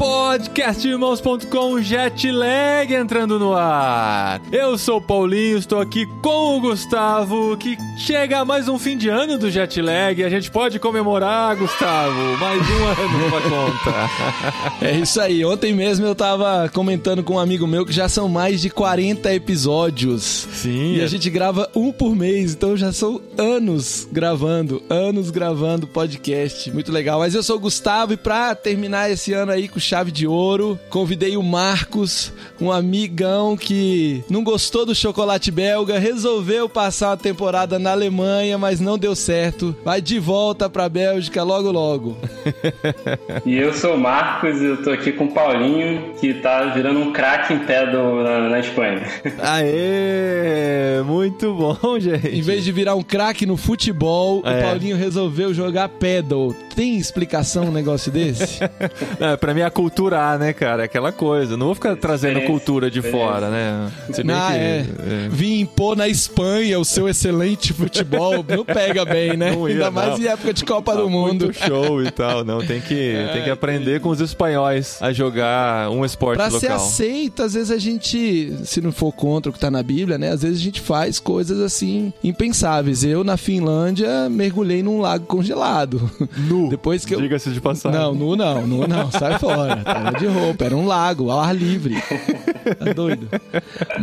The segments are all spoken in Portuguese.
Podcastirmãos.com Jetlag entrando no ar. Eu sou o Paulinho, estou aqui com o Gustavo, que chega mais um fim de ano do Jetlag. A gente pode comemorar, Gustavo, mais um ano pra conta. É isso aí. Ontem mesmo eu tava comentando com um amigo meu que já são mais de 40 episódios. Sim. E a gente grava um por mês, então já são anos gravando, anos gravando podcast. Muito legal. Mas eu sou o Gustavo e pra terminar esse ano aí com chave de ouro, convidei o Marcos, um amigão que não gostou do chocolate belga, resolveu passar uma temporada na Alemanha, mas não deu certo. Vai de volta pra Bélgica logo logo. E eu sou o Marcos e eu tô aqui com o Paulinho, que tá virando um craque em pedal na, na Espanha. Aê! Muito bom, gente. Em vez de virar um craque no futebol, É. o Paulinho resolveu jogar pedal. Tem explicação um negócio desse? É, pra mim é aculturar, né, cara? Aquela coisa. Não vou ficar trazendo cultura de fora, né? Se bem Ah, que- é. Vim impor na Espanha o seu excelente futebol. Não pega bem, né? Ia, Ainda mais não. em época de Copa do Ah, Mundo. Muito show e tal, não. Tem que, tem que aprender com os espanhóis a jogar um esporte Pra ser local. aceito, às vezes a gente, se não for contra o que tá na Bíblia, né? Às vezes a gente faz coisas assim impensáveis. Eu, na Finlândia, mergulhei num lago congelado. Nu. Depois que eu. Diga-se de passagem. Não, nu não, nu não, sai fora. Tava de roupa, era um lago, ao ar livre. Tá doido?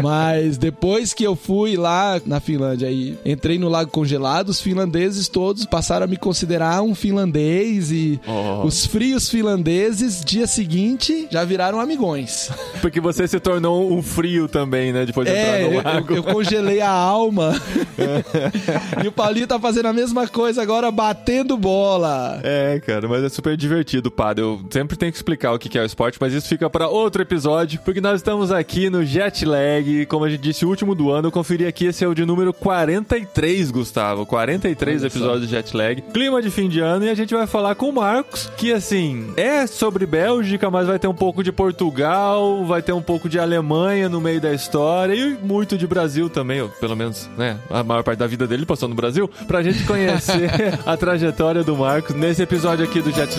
Mas depois que eu fui lá na Finlândia e entrei no lago congelado, os finlandeses todos passaram a me considerar um finlandês e Oh. os frios finlandeses, dia seguinte, já viraram amigões. Porque você se tornou um frio também, né? Depois de É, entrar no eu, lago. eu- eu congelei a alma. e o Paulinho tá fazendo a mesma coisa agora, batendo bola. É, cara, mas é super divertido, padre. Eu sempre tenho que explicar o que é o esporte, mas isso fica pra outro episódio, porque nós estamos aqui no Jet Lag, como a gente disse, o último do ano. Eu conferi aqui, esse é o de número 43, Gustavo. 43 Olha só. episódios de Jet Lag. Clima de fim de ano e a gente vai falar com o Marcos, que assim, é sobre Bélgica, mas vai ter um pouco de Portugal, vai ter um pouco de Alemanha no meio da história e muito de Brasil também, ou pelo menos, né? A maior parte da vida dele passou no Brasil, pra gente conhecer a trajetória do Marcos nesse episódio aqui do Jet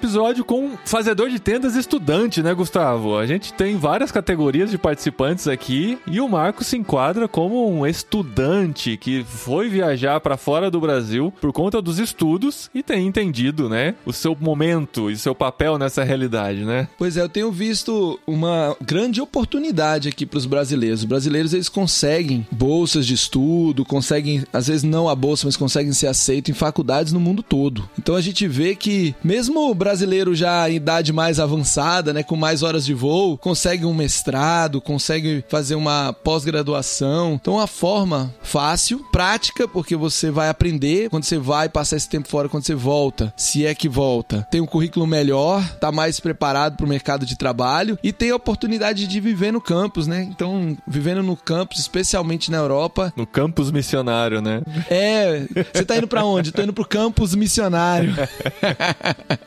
episódio com fazedor de tendas estudante, né, Gustavo? A gente tem várias categorias de participantes aqui e o Marco se enquadra como um estudante que foi viajar pra fora do Brasil por conta dos estudos e tem entendido, né, o seu momento e seu papel nessa realidade, né? Pois é, eu tenho visto uma grande oportunidade aqui para os brasileiros. Os brasileiros eles conseguem bolsas de estudo, conseguem, às vezes não a bolsa, mas conseguem ser aceitos em faculdades no mundo todo. Então a gente vê que mesmo o brasileiro já em idade mais avançada, né, com mais horas de voo, consegue um mestrado, consegue fazer uma pós-graduação. Então uma forma fácil, prática, porque você vai aprender quando você vai passar esse tempo fora, quando você volta, se é que volta. Tem um currículo melhor, tá mais preparado para o mercado de trabalho e tem a oportunidade de viver no campus, né? Então, vivendo no campus, especialmente na Europa, No campus missionário, né? é, você tá indo para onde? Tô indo pro campus missionário.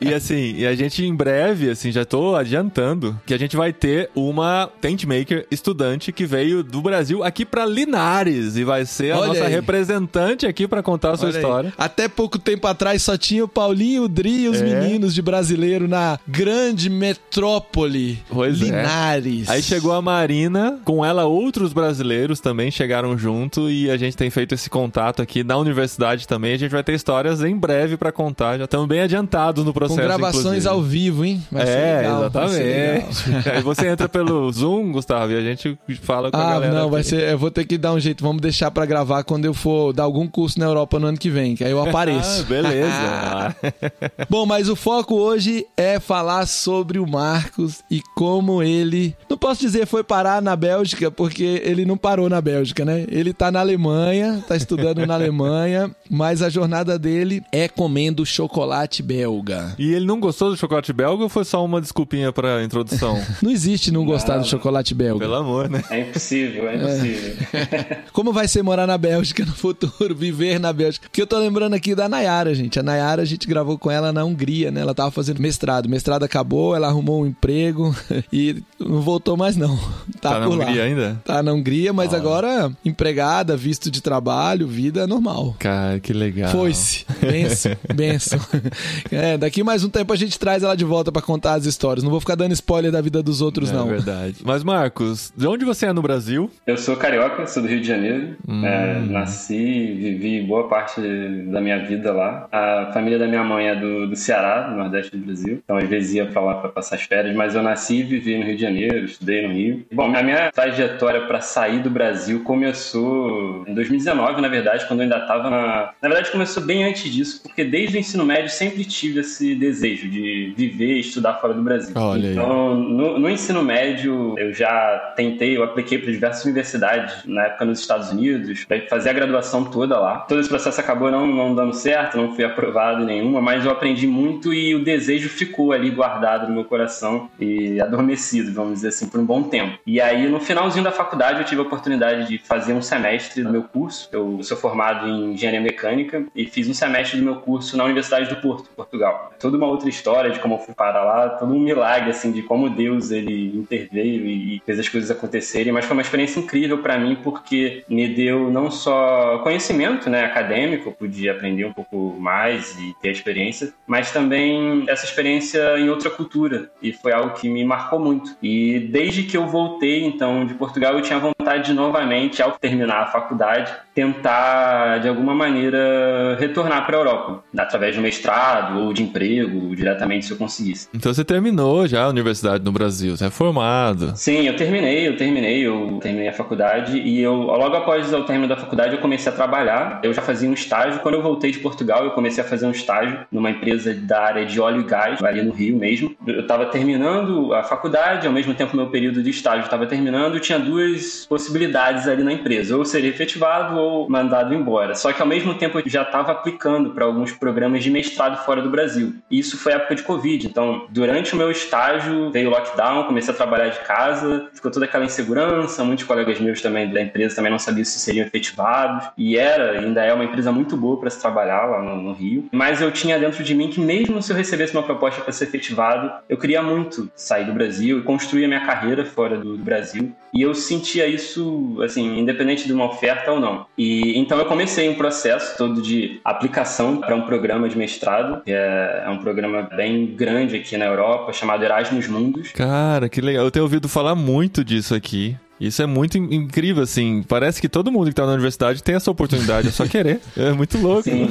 E assim, e a gente em breve, assim, já tô adiantando que a gente vai ter uma tent maker estudante que veio do Brasil aqui pra Linares e vai ser a Olha nossa aí. representante aqui pra contar a sua Olha aí. história. Até pouco tempo atrás só tinha o Paulinho, o Dri e os É. meninos de brasileiro na grande metrópole Pois é. Linares. Aí chegou a Marina, com ela outros brasileiros também chegaram junto e a gente tem feito esse contato aqui na universidade também. A gente vai ter histórias em breve pra contar, já estamos bem adiantados no com processo. Gravações inclusive. ao vivo, hein? Vai é, legal, exatamente. Aí você entra pelo Zoom, Gustavo, e a gente fala com a Ah, galera. não, vai ser. Eu vou ter que dar um jeito. Vamos deixar pra gravar quando eu for dar algum curso na Europa no ano que vem, que aí eu Ah, apareço. beleza. Bom, mas o foco hoje é falar sobre o Marcos e como ele. Não posso dizer foi parar na Bélgica, porque ele não parou na Bélgica, né? Ele tá na Alemanha, tá estudando na Alemanha mas a jornada dele é comendo chocolate belga. E ele não gostou do chocolate belga ou foi só uma desculpinha pra introdução? não existe não gostar do chocolate belga. Pelo amor, né? É impossível, é impossível. É. Como vai ser morar na Bélgica no futuro, viver na Bélgica? Porque eu tô lembrando aqui da Nayara, gente. A Nayara, a gente gravou com ela na Hungria, né? Ela tava fazendo mestrado. O mestrado acabou, ela arrumou um emprego e não voltou mais não. Tá, tá na por Hungria lá. ainda? Tá na Hungria, mas Ah. agora empregada, visto de trabalho, vida normal. Cara, que legal. Foi-se. Benção, benção. É, daqui mais um tempo a gente traz ela de volta pra contar as histórias. Não vou ficar dando spoiler da vida dos outros, É não. verdade. Mas, Marcos, de onde você é no Brasil? Eu sou carioca, sou do Rio de Janeiro. Hum. É, nasci, vivi boa parte da minha vida lá. A família da minha mãe é do, do Ceará, do Nordeste do Brasil. Então, às vezes ia pra lá pra passar as férias. Mas eu nasci e vivi no Rio de Janeiro, estudei no Rio. Bom, a minha trajetória pra sair do Brasil começou em 2019, na verdade, quando eu ainda tava na... Na verdade, começou bem antes disso, porque desde o ensino médio sempre tive esse desejo de viver e estudar fora do Brasil. Olha então, no, no ensino médio, eu já tentei, eu apliquei para diversas universidades, na época nos Estados Unidos, para fazer a graduação toda lá. Todo esse processo acabou não, não dando certo, não fui aprovado em nenhuma, mas eu aprendi muito e o desejo ficou ali guardado no meu coração e adormecido, vamos dizer assim, por um bom tempo. E aí, no finalzinho da faculdade, eu tive a oportunidade de fazer um semestre do meu curso. Eu sou formado em engenharia mecânica e fiz um semestre do meu curso na Universidade do Porto, Portugal. Toda uma outra história de como eu fui parar lá, todo um milagre, assim, de como Deus, ele interveio e fez as coisas acontecerem, mas foi uma experiência incrível para mim porque me deu não só conhecimento, né, acadêmico, eu podia aprender um pouco mais e ter experiência, mas também essa experiência em outra cultura e foi algo que me marcou muito. E desde que eu voltei, então, de Portugal, eu tinha vontade de novamente, ao terminar a faculdade, tentar de alguma maneira retornar para a Europa, através de um mestrado ou de emprego, diretamente se eu conseguisse. Então você terminou já a universidade no Brasil, você é formado. Sim, eu terminei, eu terminei, eu terminei a faculdade e eu logo após o término da faculdade eu comecei a trabalhar. Eu já fazia um estágio. Quando eu voltei de Portugal, eu comecei a fazer um estágio numa empresa da área de óleo e gás, ali no Rio mesmo. Eu estava terminando a faculdade, ao mesmo tempo meu período de estágio estava terminando, tinha duas possibilidades ali na empresa, ou seria efetivado ou mandado embora. Só que ao mesmo tempo eu já estava aplicando para alguns programas de mestrado fora do Brasil. E isso foi época de Covid. Então, durante o meu estágio, veio o lockdown, comecei a trabalhar de casa, ficou toda aquela insegurança. Muitos colegas meus também da empresa também não sabiam se seriam efetivados. E era, ainda é uma empresa muito boa para se trabalhar lá no, no Rio. Mas eu tinha dentro de mim que, mesmo se eu recebesse uma proposta para ser efetivado, eu queria muito sair do Brasil e construir a minha carreira fora do Brasil. E eu sentia isso, assim, independente de uma oferta ou não. E então eu comecei um processo todo de aplicação para um programa de mestrado, que é, é um programa bem grande aqui na Europa, chamado Erasmus Mundus. Cara, que legal. Eu tenho ouvido falar muito disso aqui. Isso é muito in- incrível, assim. Parece que todo mundo que tá na universidade tem essa oportunidade, é só querer. É muito louco. Sim.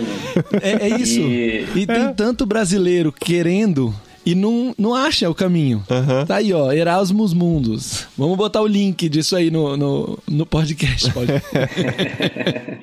É, é isso. E- E tem tanto brasileiro querendo e não, não acha o caminho. Aham. Tá aí, ó, Erasmus Mundos. Vamos botar o link disso aí no, no, no podcast. Pode.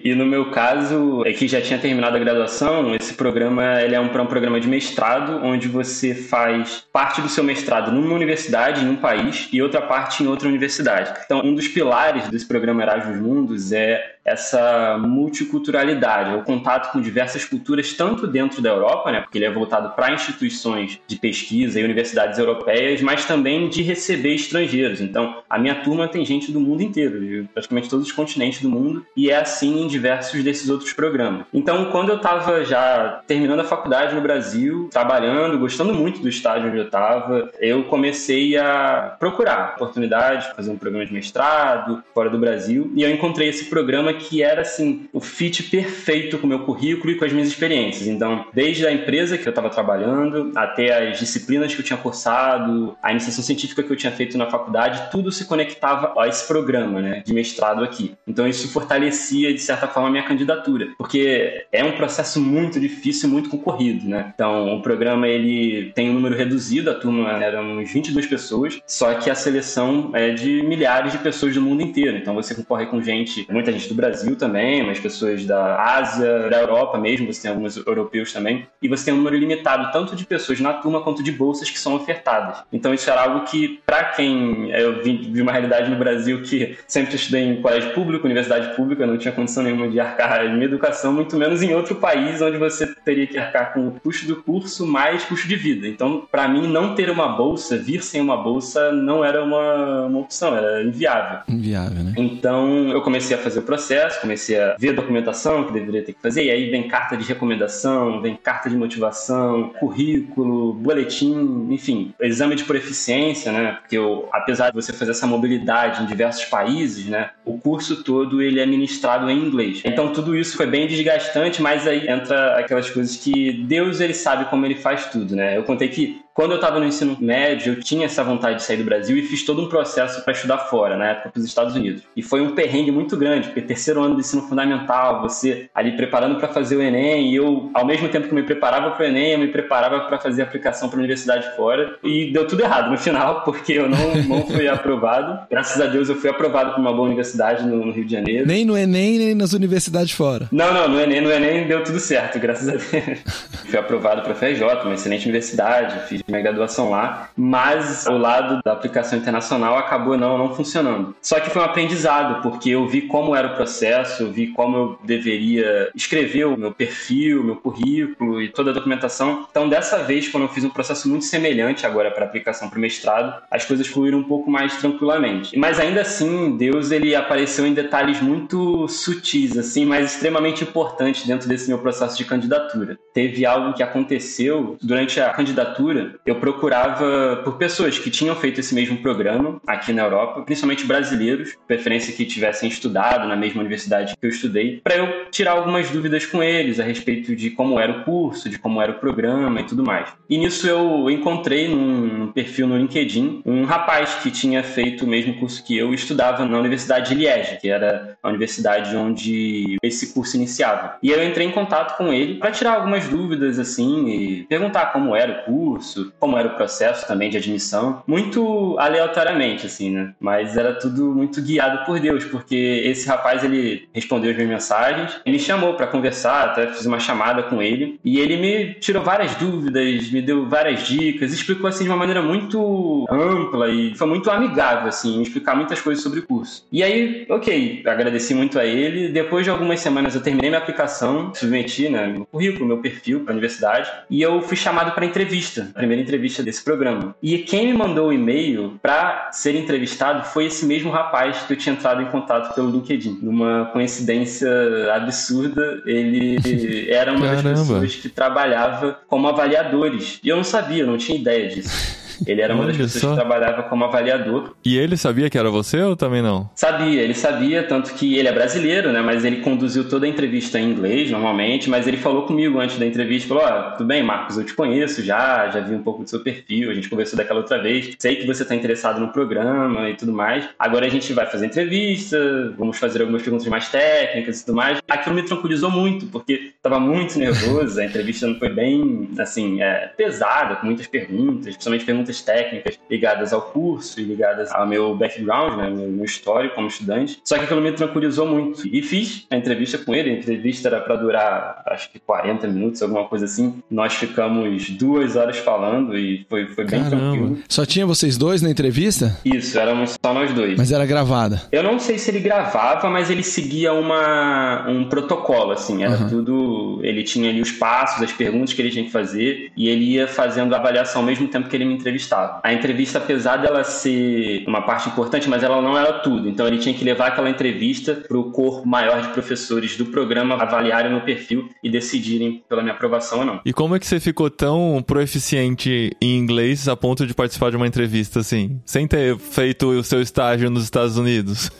E no meu caso, é que já tinha terminado a graduação, esse programa ele é um, um programa de mestrado, onde você faz parte do seu mestrado numa universidade, em um país, e outra parte em outra universidade. Então, um dos pilares desse programa Erasmus Mundos é essa multiculturalidade, o contato com diversas culturas, tanto dentro da Europa, né, porque ele é voltado para instituições de pesquisa e universidades europeias, mas também de receber estrangeiros. Então, a minha turma tem gente do mundo inteiro, de praticamente todos os continentes do mundo, e é assim em diversos desses outros programas. Então, quando eu estava já terminando a faculdade no Brasil, trabalhando, gostando muito do estágio onde eu estava, eu comecei a procurar oportunidades, fazer um programa de mestrado fora do Brasil, e eu encontrei esse programa que era assim o fit perfeito com o meu currículo e com as minhas experiências. Então, desde a empresa que eu estava trabalhando até as disciplinas que eu tinha cursado, a iniciação científica que eu tinha feito na faculdade, tudo se conectava a esse programa, né, de mestrado aqui. Então, isso fortalecia de certa forma a minha candidatura, porque é um processo muito difícil, muito concorrido, né? Então, o programa ele tem um número reduzido, a turma era uns 22 pessoas, só que a seleção é de milhares de pessoas do mundo inteiro. Então, você concorre com gente, muita gente do Brasil também, mas pessoas da Ásia, da Europa mesmo, você tem alguns europeus também, e você tem um número limitado tanto de pessoas na turma quanto de bolsas que são ofertadas. Então isso era algo que, para quem eu vi, vi uma realidade no Brasil que sempre estudei em colégio público, universidade pública, não tinha condição nenhuma de arcar em minha educação, muito menos em outro país onde você teria que arcar com o custo do curso mais custo de vida. Então, para mim, não ter uma bolsa, vir sem uma bolsa, não era uma, uma opção, era inviável. Inviável, né? Então, eu comecei a fazer o processo, comecei a ver a documentação que deveria ter que fazer, e aí vem carta de recomendação, vem carta de motivação, currículo, boletim, enfim, exame de proficiência, né? Porque eu, apesar de você fazer essa mobilidade em diversos países, né? O curso todo ele é ministrado em inglês. Então, tudo isso foi bem desgastante, mas aí entra aquelas coisas que Deus ele sabe como ele faz tudo, né? Eu contei que quando eu estava no ensino médio, eu tinha essa vontade de sair do Brasil e fiz todo um processo para estudar fora, na época para os Estados Unidos. E foi um perrengue muito grande, porque terceiro ano do ensino fundamental, você ali preparando para fazer o Enem, e eu, ao mesmo tempo que me preparava para o Enem, eu me preparava para fazer a aplicação para a universidade fora. E deu tudo errado no final, porque eu não, não fui aprovado. Graças a Deus eu fui aprovado para uma boa universidade no, no, Rio de Janeiro. Nem no Enem, nem nas universidades fora. Não, não, no Enem, no Enem deu tudo certo, graças a Deus. fui aprovado para a FJ, uma excelente universidade, fiz minha graduação lá, mas o lado da aplicação internacional acabou não, não funcionando. Só que foi um aprendizado, porque eu vi como era o processo, eu vi como eu deveria escrever o meu perfil, meu currículo e toda a documentação. Então, dessa vez, quando eu fiz um processo muito semelhante agora para aplicação para o mestrado, as coisas fluíram um pouco mais tranquilamente. Mas ainda assim, Deus ele apareceu em detalhes muito sutis, assim, mas extremamente importantes dentro desse meu processo de candidatura. Teve algo que aconteceu durante a candidatura, eu procurava por pessoas que tinham feito esse mesmo programa aqui na Europa, principalmente brasileiros, preferência que tivessem estudado na mesma universidade que eu estudei, para eu tirar algumas dúvidas com eles a respeito de como era o curso, de como era o programa e tudo mais. E nisso eu encontrei num perfil no LinkedIn um rapaz que tinha feito o mesmo curso que eu e estudava na Universidade de Liege, que era a universidade onde esse curso iniciava. E eu entrei em contato com ele para tirar algumas dúvidas assim e perguntar como era o curso, como era o processo também de admissão, muito aleatoriamente, assim, né? Mas era tudo muito guiado por Deus, porque esse rapaz, ele respondeu as minhas mensagens, ele me chamou para conversar, até fiz uma chamada com ele, e ele me tirou várias dúvidas, me deu várias dicas, explicou, assim, de uma maneira muito ampla e foi muito amigável, assim, explicar muitas coisas sobre o curso. E aí, ok, agradeci muito a ele, depois de algumas semanas eu terminei minha aplicação, submeti, né, meu currículo, meu perfil para a universidade, e eu fui chamado para entrevista, a primeira entrevista desse programa. E quem me mandou o e-mail para ser entrevistado foi esse mesmo rapaz que eu tinha entrado em contato pelo LinkedIn. Numa coincidência absurda, ele era uma Caramba. das pessoas que trabalhava como avaliadores. E eu não sabia, eu não tinha ideia disso. Ele era uma das pessoas só. que trabalhava como avaliador. E ele sabia que era você ou também não? Sabia, ele sabia, tanto que ele é brasileiro, né? Mas ele conduziu toda a entrevista em inglês, normalmente, mas ele falou comigo antes da entrevista, falou, ó, oh, tudo bem, Marcos, eu te conheço já, já vi um pouco do seu perfil, a gente conversou daquela outra vez, sei que você está interessado no programa e tudo mais. Agora a gente vai fazer entrevista, vamos fazer algumas perguntas mais técnicas e tudo mais. Aquilo me tranquilizou muito, porque estava muito nervoso, a entrevista não foi bem, assim, é, pesada, com muitas perguntas, principalmente perguntas técnicas ligadas ao curso e ligadas ao meu background, né, meu, meu histórico como estudante. Só que aquilo me tranquilizou muito. E fiz a entrevista com ele. A entrevista era para durar, acho que 40 minutos, alguma coisa assim. Nós ficamos duas horas falando e foi, foi bem Caramba. tranquilo. Só tinha vocês dois na entrevista? Isso, éramos só nós dois. Mas era gravada? Eu não sei se ele gravava, mas ele seguia uma, um protocolo, assim. Era uhum. tudo. Ele tinha ali os passos, as perguntas que ele tinha que fazer e ele ia fazendo a avaliação ao mesmo tempo que ele me entrevistava entrevistado. A entrevista, apesar dela ser uma parte importante, mas ela não era tudo. Então ele tinha que levar aquela entrevista para o corpo maior de professores do programa avaliarem meu perfil e decidirem pela minha aprovação ou não. E como é que você ficou tão proeficiente em inglês a ponto de participar de uma entrevista assim, sem ter feito o seu estágio nos Estados Unidos?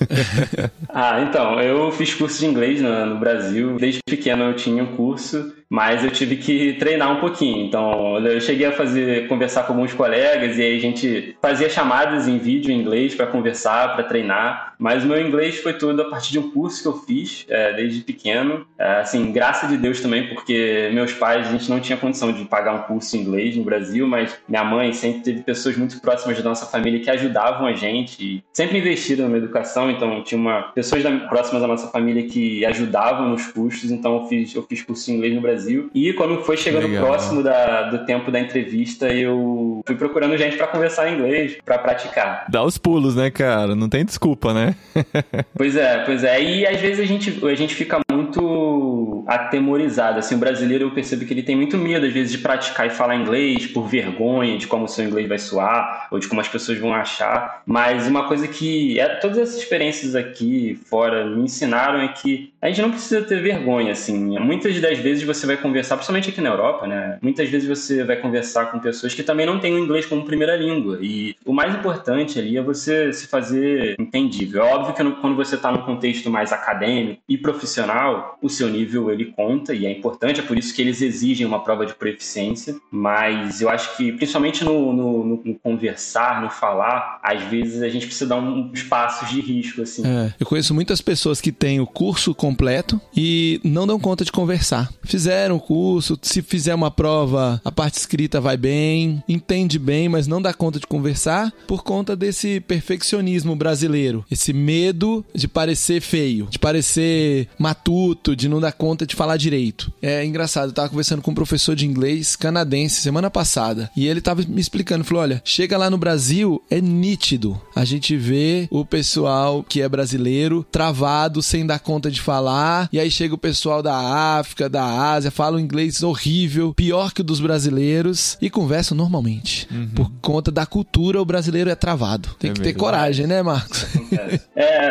ah, então, eu fiz curso de inglês no, no Brasil. Desde pequeno eu tinha um curso mas eu tive que treinar um pouquinho. Então, eu cheguei a fazer conversar com alguns colegas e aí a gente fazia chamadas em vídeo em inglês para conversar, para treinar. Mas o meu inglês foi todo a partir de um curso que eu fiz é, desde pequeno. É, assim, graça de Deus também, porque meus pais, a gente não tinha condição de pagar um curso em inglês no Brasil, mas minha mãe sempre teve pessoas muito próximas da nossa família que ajudavam a gente, sempre investiram na educação, então tinha uma pessoas da, próximas da nossa família que ajudavam nos custos, então eu fiz, eu fiz curso em inglês no Brasil. E quando foi chegando Legal. próximo da, do tempo da entrevista, eu fui procurando gente para conversar em inglês, para praticar. Dá os pulos, né, cara? Não tem desculpa, né? pois é, pois é. E às vezes a gente, a gente fica muito atemorizado. Assim, o brasileiro eu percebo que ele tem muito medo, às vezes, de praticar e falar inglês por vergonha de como o seu inglês vai soar ou de como as pessoas vão achar. Mas uma coisa que é, todas essas experiências aqui fora me ensinaram é que a gente não precisa ter vergonha, assim. Muitas das vezes você vai conversar, principalmente aqui na Europa, né? Muitas vezes você vai conversar com pessoas que também não têm o inglês como primeira língua. E o mais importante ali é você se fazer entendível. É óbvio que quando você está num contexto mais acadêmico e profissional, o seu nível ele conta e é importante, é por isso que eles exigem uma prova de proficiência. Mas eu acho que, principalmente no, no, no conversar, no falar, às vezes a gente precisa dar uns passos de risco, assim. É, eu conheço muitas pessoas que têm o curso com completo e não dão conta de conversar. Fizeram o curso, se fizer uma prova, a parte escrita vai bem, entende bem, mas não dá conta de conversar por conta desse perfeccionismo brasileiro, esse medo de parecer feio, de parecer matuto, de não dar conta de falar direito. É engraçado, eu tava conversando com um professor de inglês canadense semana passada e ele tava me explicando, falou: "Olha, chega lá no Brasil, é nítido. A gente vê o pessoal que é brasileiro travado sem dar conta de falar falar, e aí chega o pessoal da África, da Ásia, fala um inglês horrível, pior que o dos brasileiros, e conversam normalmente. Uhum. Por conta da cultura, o brasileiro é travado. Tem é que ter coragem, né, Marcos? É,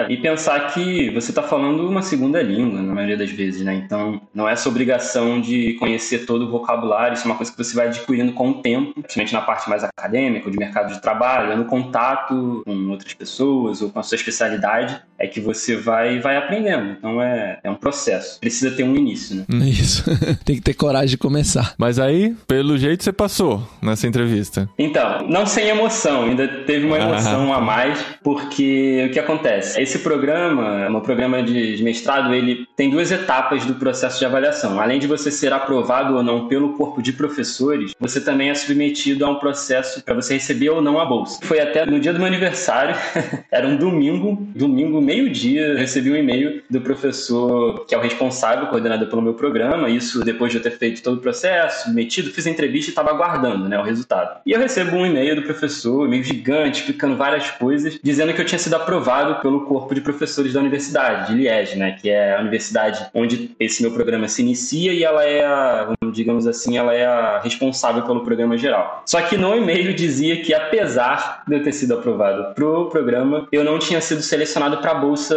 e pensar que você está falando uma segunda língua, na maioria das vezes, né? Então, não é essa obrigação de conhecer todo o vocabulário, isso é uma coisa que você vai adquirindo com o tempo, principalmente na parte mais acadêmica, de mercado de trabalho, no contato com outras pessoas ou com a sua especialidade, é que você vai, vai aprendendo. Então, é é, é, um processo. Precisa ter um início, né? Isso. Tem que ter coragem de começar. Mas aí, pelo jeito, você passou nessa entrevista. Então, não sem emoção. Ainda teve uma emoção ah. a mais, porque o que acontece? Esse programa, um programa de mestrado, ele tem duas etapas do processo de avaliação. Além de você ser aprovado ou não pelo corpo de professores, você também é submetido a um processo para você receber ou não a bolsa. Foi até no dia do meu aniversário, era um domingo, domingo meio-dia, eu recebi um e-mail do professor que é o responsável, coordenador pelo meu programa, isso depois de eu ter feito todo o processo, metido, fiz a entrevista e estava aguardando né, o resultado. E eu recebo um e-mail do professor, um e-mail gigante, explicando várias coisas, dizendo que eu tinha sido aprovado pelo corpo de professores da universidade, de Liège, né, que é a universidade onde esse meu programa se inicia e ela é a, digamos assim, ela é a responsável pelo programa geral. Só que no e-mail dizia que apesar de eu ter sido aprovado pro programa, eu não tinha sido selecionado para bolsa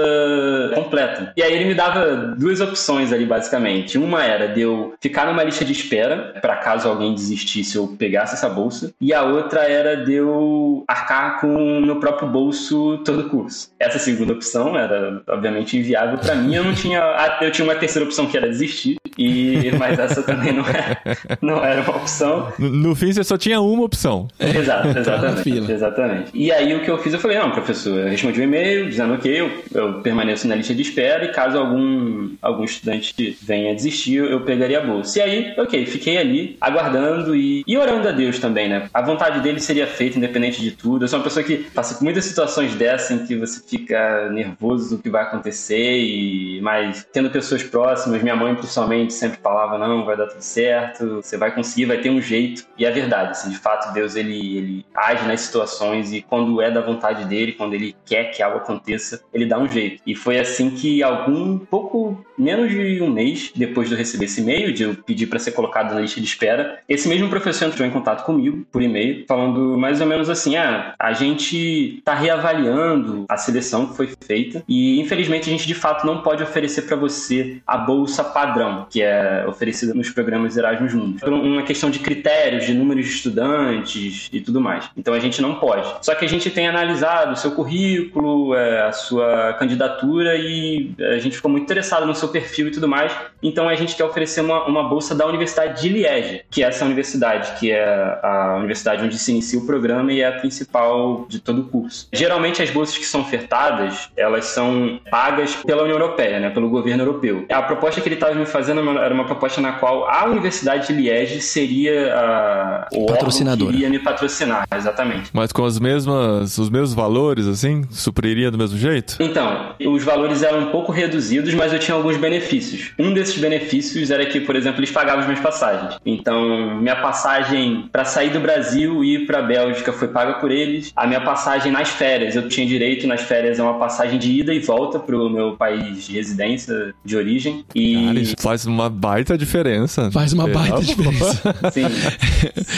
completa. E aí ele me dava duas opções ali, basicamente. Uma era de eu ficar numa lista de espera, para caso alguém desistisse eu pegasse essa bolsa. E a outra era de eu arcar com o meu próprio bolso todo o curso. Essa segunda opção era, obviamente, inviável para mim. Eu não tinha. Eu tinha uma terceira opção que era desistir. E, mas essa também não era, não era uma opção. No, no fim, você só tinha uma opção. Exato, exatamente. exatamente. E aí o que eu fiz, eu falei, não, professor, eu respondi um e-mail dizendo que eu, eu permaneço na lista de espera e caso algum, algum estudante venha desistir, eu pegaria a bolsa. E aí, ok, fiquei ali aguardando e, e orando a Deus também, né? A vontade dele seria feita independente de tudo. Eu sou uma pessoa que passa por muitas situações dessas em que você fica nervoso do que vai acontecer, e mas tendo pessoas próximas, minha mãe principalmente sempre falava: não, vai dar tudo certo, você vai conseguir, vai ter um jeito. E é verdade, assim, de fato, Deus ele, ele age nas situações e quando é da vontade dele, quando ele quer que algo aconteça, ele dá um jeito. E foi assim que algum pouco menos de um mês depois de eu receber esse e-mail, de eu pedir para ser colocado na lista de espera, esse mesmo professor entrou em contato comigo por e-mail, falando mais ou menos assim: ah, a gente está reavaliando a seleção que foi feita e infelizmente a gente de fato não pode oferecer para você a bolsa padrão, que é oferecida nos programas Erasmus Mundus, por uma questão de critérios, de números de estudantes e tudo mais. Então a gente não pode. Só que a gente tem analisado o seu currículo, é, a sua candidatura e a gente ficou muito interessado no seu perfil e tudo mais, Então a gente quer oferecer uma, uma bolsa da Universidade de Liege, que é essa universidade, que é a universidade onde se inicia o programa e é a principal de todo o curso. Geralmente as bolsas que são ofertadas, elas são pagas pela União Europeia, né, pelo governo europeu. A proposta que ele estava me fazendo era uma proposta na qual a Universidade de Liege seria a, o que iria me patrocinar, exatamente. Mas com as mesmas, os mesmos valores, assim? Supriria do mesmo jeito? Então, os valores eram um pouco reduzidos, mas eu tinha alguns benefícios. Um desses benefícios era que, por exemplo, eles pagavam as minhas passagens. Então, minha passagem para sair do Brasil e ir para a Bélgica foi paga por eles. A minha passagem nas férias, eu tinha direito nas férias a uma passagem de ida e volta para o meu país de residência, de origem. E... Cara, isso faz uma baita diferença. Faz uma baita é, diferença. Sim. Sim.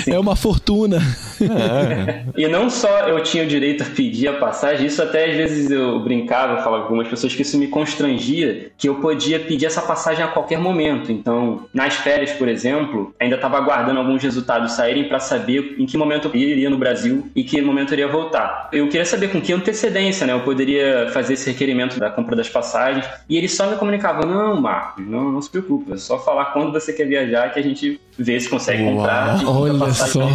É uma fortuna. É. e não só eu tinha o direito a pedir a passagem, isso até às vezes eu brincava, falava com algumas pessoas que isso me constrangia, que eu podia pedir essa passagem a qualquer momento. Então, nas férias, por exemplo, ainda estava aguardando alguns resultados saírem para saber em que momento eu iria no Brasil e que momento eu iria voltar. Eu queria saber com que antecedência né, eu poderia fazer esse requerimento da compra das passagens e eles só me comunicavam: não, Marcos, não, não se preocupe, é só falar quando você quer viajar que a gente vê se consegue Uau, comprar. Olha só.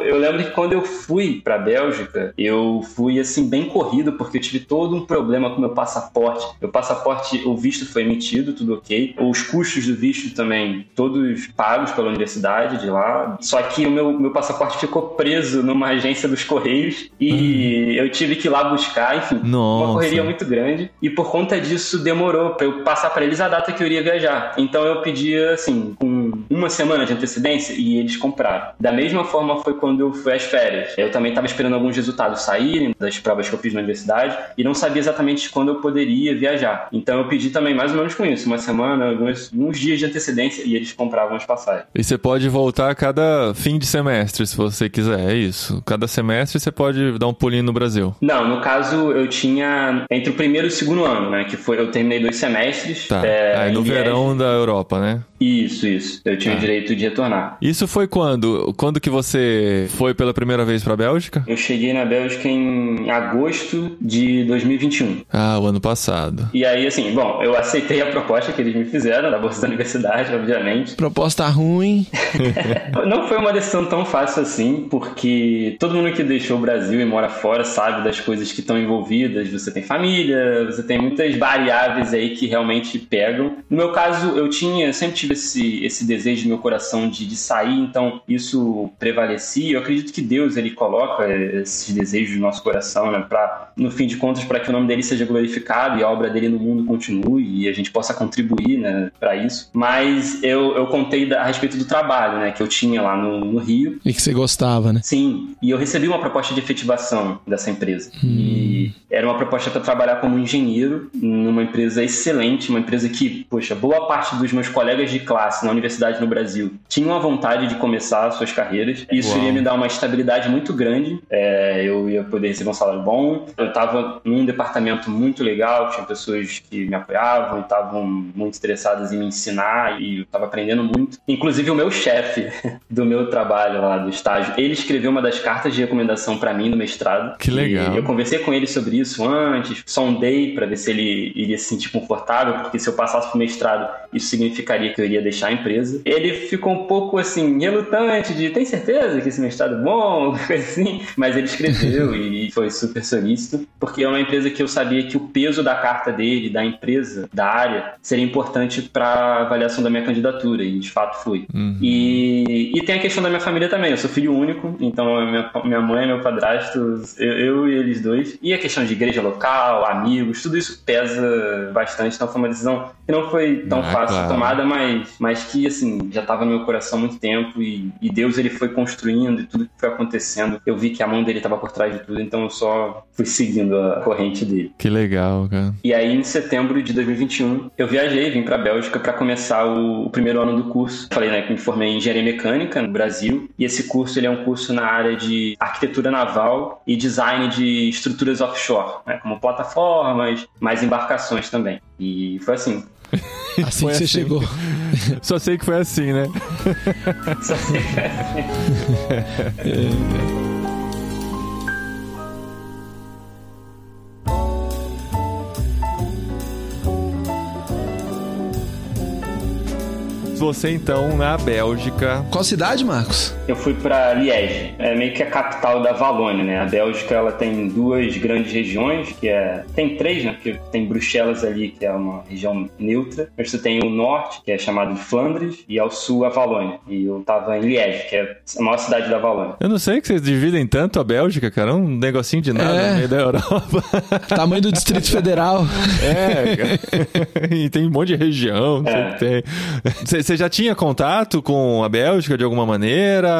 Eu lembro que quando eu fui para Bélgica, eu fui assim bem corrido porque eu tive todo um problema com meu passaporte. Meu passaporte, o visto foi emitido, tudo ok. Os custos do visto também, todos pagos pela universidade de lá. Só que o meu, meu passaporte ficou preso numa agência dos Correios e uhum. eu tive que ir lá buscar, enfim. Nossa. Uma correria muito grande. E por conta disso demorou para eu passar para eles a data que eu iria viajar. Então eu pedia, assim, com uma semana de antecedência e eles compraram. Da mesma forma foi quando eu fui às férias. Eu também estava esperando alguns resultados saírem das provas que eu fiz na universidade e não sabia exatamente quando eu poderia viajar. Então eu pedi também mais ou menos com isso, uma semana, alguns, uns dias de antecedência e eles compravam as passagens. E você pode voltar a cada fim de semestre, se você quiser, é isso? Cada semestre você pode dar um pulinho no Brasil? Não, no caso eu tinha entre o primeiro e o segundo ano, né? Que foi, eu terminei dois semestres. Tá. É, Aí no verão da Europa, né? Isso, isso. Eu tinha ah. o direito de retornar. Isso foi quando? Quando que você foi pela primeira vez para a Bélgica? Eu cheguei na Bélgica em agosto de 2021. Ah, o ano passado. E aí, assim, bom, eu aceitei a proposta que eles me fizeram da bolsa da universidade, obviamente. Proposta ruim. Não foi uma decisão tão fácil assim, porque todo mundo que deixou o Brasil e mora fora sabe das coisas que estão envolvidas. Você tem família, você tem muitas variáveis aí que realmente pegam. No meu caso, eu tinha sempre tive esse, esse desejo no meu coração de, de sair, então isso prevalecia. Eu acredito que Deus ele coloca esses desejos no nosso coração, né, para no fim de contas para que o nome dele seja glorificado e a obra dele no mundo continue e a gente possa contribuir, né, para isso. Mas eu, eu contei a respeito do trabalho, né, que eu tinha lá no, no, Rio. E que você gostava, né? Sim. E eu recebi uma proposta de efetivação dessa empresa. Hum. E era uma proposta para trabalhar como engenheiro numa empresa excelente, uma empresa que, poxa, boa parte dos meus colegas de classe na universidade no Brasil tinham a vontade de começar suas carreiras. Isso Uau. iria me dar uma estabilidade muito grande. É, eu ia poder receber um salário bom. Eu estava num departamento muito legal, tinha pessoas que me apoiavam e estavam muito interessadas em me ensinar e eu estava aprendendo muito. Inclusive o meu chefe do meu trabalho lá do estágio, ele escreveu uma das cartas de recomendação para mim no mestrado. Que legal. eu conversei com ele sobre isso antes, sondei para ver se ele iria se sentir confortável, porque se eu passasse pro mestrado, isso significaria que eu iria deixar a empresa. Ele ficou um pouco assim, relutante de tem certeza que esse mestrado é bom, assim, mas ele escreveu e foi super solícito, porque é uma empresa que eu sabia que o peso da carta dele, da empresa, da área, seria importante para avaliação da minha candidatura, e de fato foi. Uhum. E, e tem a questão da minha família também, eu sou filho único, então minha, minha mãe, meu padrasto, eu, eu e eles dois, e a questão de igreja local, amigos, tudo isso pesa bastante, então foi uma decisão que não foi tão ah, fácil claro. tomada, mas, mas que, assim, já estava no meu coração há muito tempo e, e, Deus, ele foi construindo e tudo que foi acontecendo, eu vi que a mão dele estava por trás de tudo, então eu só fui seguindo a corrente dele. Que legal, cara. E aí, em setembro de 2021, eu viajei, vim para Bélgica para começar o, o, primeiro ano do curso. Falei, né, que me formei em engenharia mecânica no Brasil, e esse curso, ele é um curso na área de arquitetura naval e design de estruturas offshore, né, como plataformas, mais embarcações também. E foi assim, Assim que você assim. chegou. Só sei que foi assim, né? Só sei que foi assim. é. Você então na Bélgica. Qual cidade, Marcos? Eu fui para Liège, é meio que a capital da Valônia, né? A Bélgica ela tem duas grandes regiões, que é tem três, né? Porque tem Bruxelas ali, que é uma região neutra. Mas você tem o norte, que é chamado de Flandres, e ao sul a Valônia. E eu tava em Liège, que é a maior cidade da Valônia. Eu não sei que vocês dividem tanto a Bélgica, cara. É um negocinho de nada É. no meio da Europa. Tamanho do Distrito Federal. É, cara. e tem um monte de região, não sei o que tem. Você já tinha contato com a Bélgica de alguma maneira?